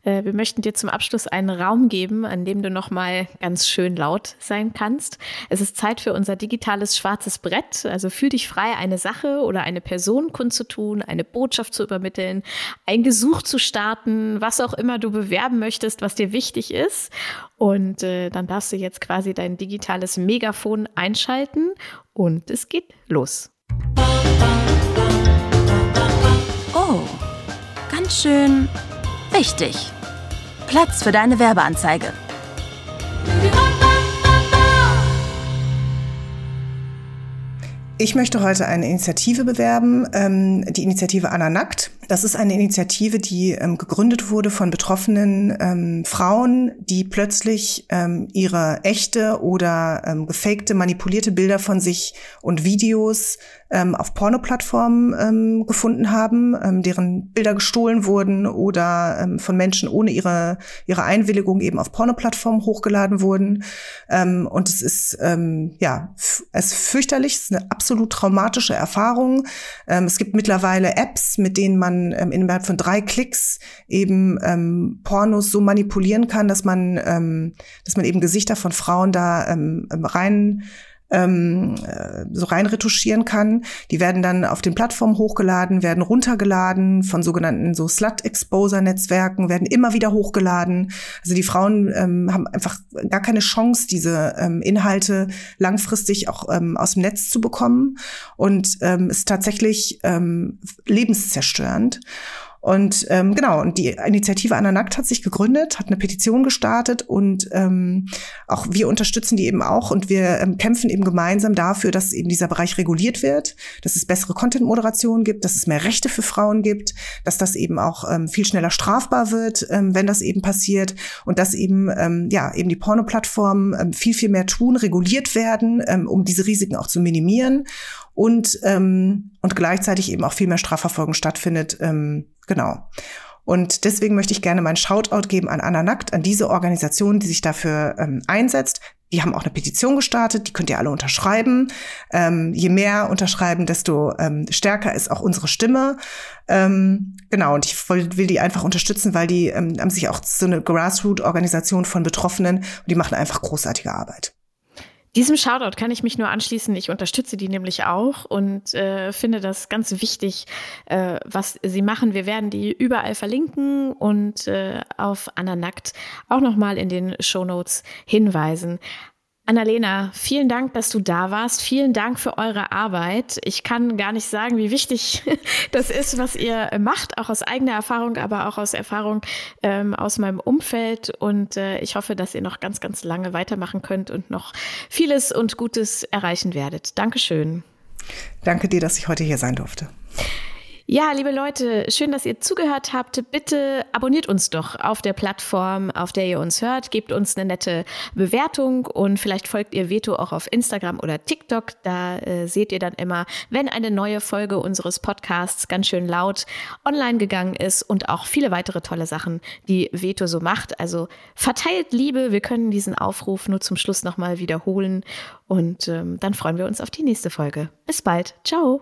Äh, wir möchten dir zum Abschluss einen Raum geben, an dem du nochmal ganz schön laut sein kannst. Es ist Zeit für unser digitales schwarzes Brett. Also fühl dich frei, eine Sache oder eine Person kundzutun, eine Botschaft zu übermitteln, ein Gesuch zu starten, was auch immer du bewerben möchtest, was dir wichtig ist. Und äh, dann darfst du jetzt quasi dein digitales Megafon einschalten und es geht los. Oh, ganz schön wichtig. Platz für deine Werbeanzeige. Ich möchte heute eine Initiative bewerben, ähm, die Initiative Anna Nackt. Das ist eine Initiative, die ähm, gegründet wurde von betroffenen ähm, Frauen, die plötzlich ähm, ihre echte oder ähm, gefakte, manipulierte Bilder von sich und Videos ähm, auf Pornoplattformen ähm, gefunden haben, ähm, deren Bilder gestohlen wurden oder ähm, von Menschen ohne ihre, ihre Einwilligung eben auf Pornoplattformen hochgeladen wurden. Ähm, und es ist, ähm, ja, es ist fürchterlich, es ist eine absolut traumatische Erfahrung. Ähm, es gibt mittlerweile Apps, mit denen man ähm, innerhalb von drei Klicks eben ähm, Pornos so manipulieren kann, dass man, ähm, dass man eben Gesichter von Frauen da ähm, rein ähm, äh, so rein retuschieren kann. Die werden dann auf den Plattformen hochgeladen, werden runtergeladen von sogenannten so Slut-Exposer-Netzwerken, werden immer wieder hochgeladen. Also die Frauen ähm, haben einfach gar keine Chance, diese ähm, Inhalte langfristig auch ähm, aus dem Netz zu bekommen und ähm, ist tatsächlich ähm, lebenszerstörend. Und ähm, genau, und die Initiative Anna Nackt hat sich gegründet, hat eine Petition gestartet und ähm, auch wir unterstützen die eben auch und wir ähm, kämpfen eben gemeinsam dafür, dass eben dieser Bereich reguliert wird, dass es bessere Content-Moderation gibt, dass es mehr Rechte für Frauen gibt, dass das eben auch ähm, viel schneller strafbar wird, ähm, wenn das eben passiert und dass eben ähm, ja eben die Porno-Plattformen ähm, viel viel mehr tun, reguliert werden, ähm, um diese Risiken auch zu minimieren und ähm, und gleichzeitig eben auch viel mehr Strafverfolgung stattfindet. Ähm, genau. Und deswegen möchte ich gerne meinen Shoutout geben an Anna Nackt, an diese Organisation, die sich dafür ähm, einsetzt. die haben auch eine Petition gestartet, die könnt ihr alle unterschreiben. Ähm, je mehr unterschreiben, desto ähm, stärker ist auch unsere Stimme. Ähm, genau, und ich will, will die einfach unterstützen, weil die ähm, haben sich auch so eine Grassroot-Organisation von Betroffenen und die machen einfach großartige Arbeit. Diesem Shoutout kann ich mich nur anschließen. Ich unterstütze die nämlich auch und äh, finde das ganz wichtig, äh, was sie machen. Wir werden die überall verlinken und äh, auf Anna Nackt auch nochmal in den Shownotes hinweisen. Annalena, vielen Dank, dass du da warst. Vielen Dank für eure Arbeit. Ich kann gar nicht sagen, wie wichtig das ist, was ihr macht, auch aus eigener Erfahrung, aber auch aus Erfahrung ähm, aus meinem Umfeld. Und äh, ich hoffe, dass ihr noch ganz, ganz lange weitermachen könnt und noch vieles und Gutes erreichen werdet. Dankeschön. Danke dir, dass ich heute hier sein durfte. Ja, liebe Leute, schön, dass ihr zugehört habt. Bitte abonniert uns doch auf der Plattform, auf der ihr uns hört. Gebt uns eine nette Bewertung und vielleicht folgt ihr Veto auch auf Instagram oder TikTok. Da äh, seht ihr dann immer, wenn eine neue Folge unseres Podcasts ganz schön laut online gegangen ist und auch viele weitere tolle Sachen, die Veto so macht. Also verteilt Liebe. Wir können diesen Aufruf nur zum Schluss nochmal wiederholen und ähm, dann freuen wir uns auf die nächste Folge. Bis bald. Ciao.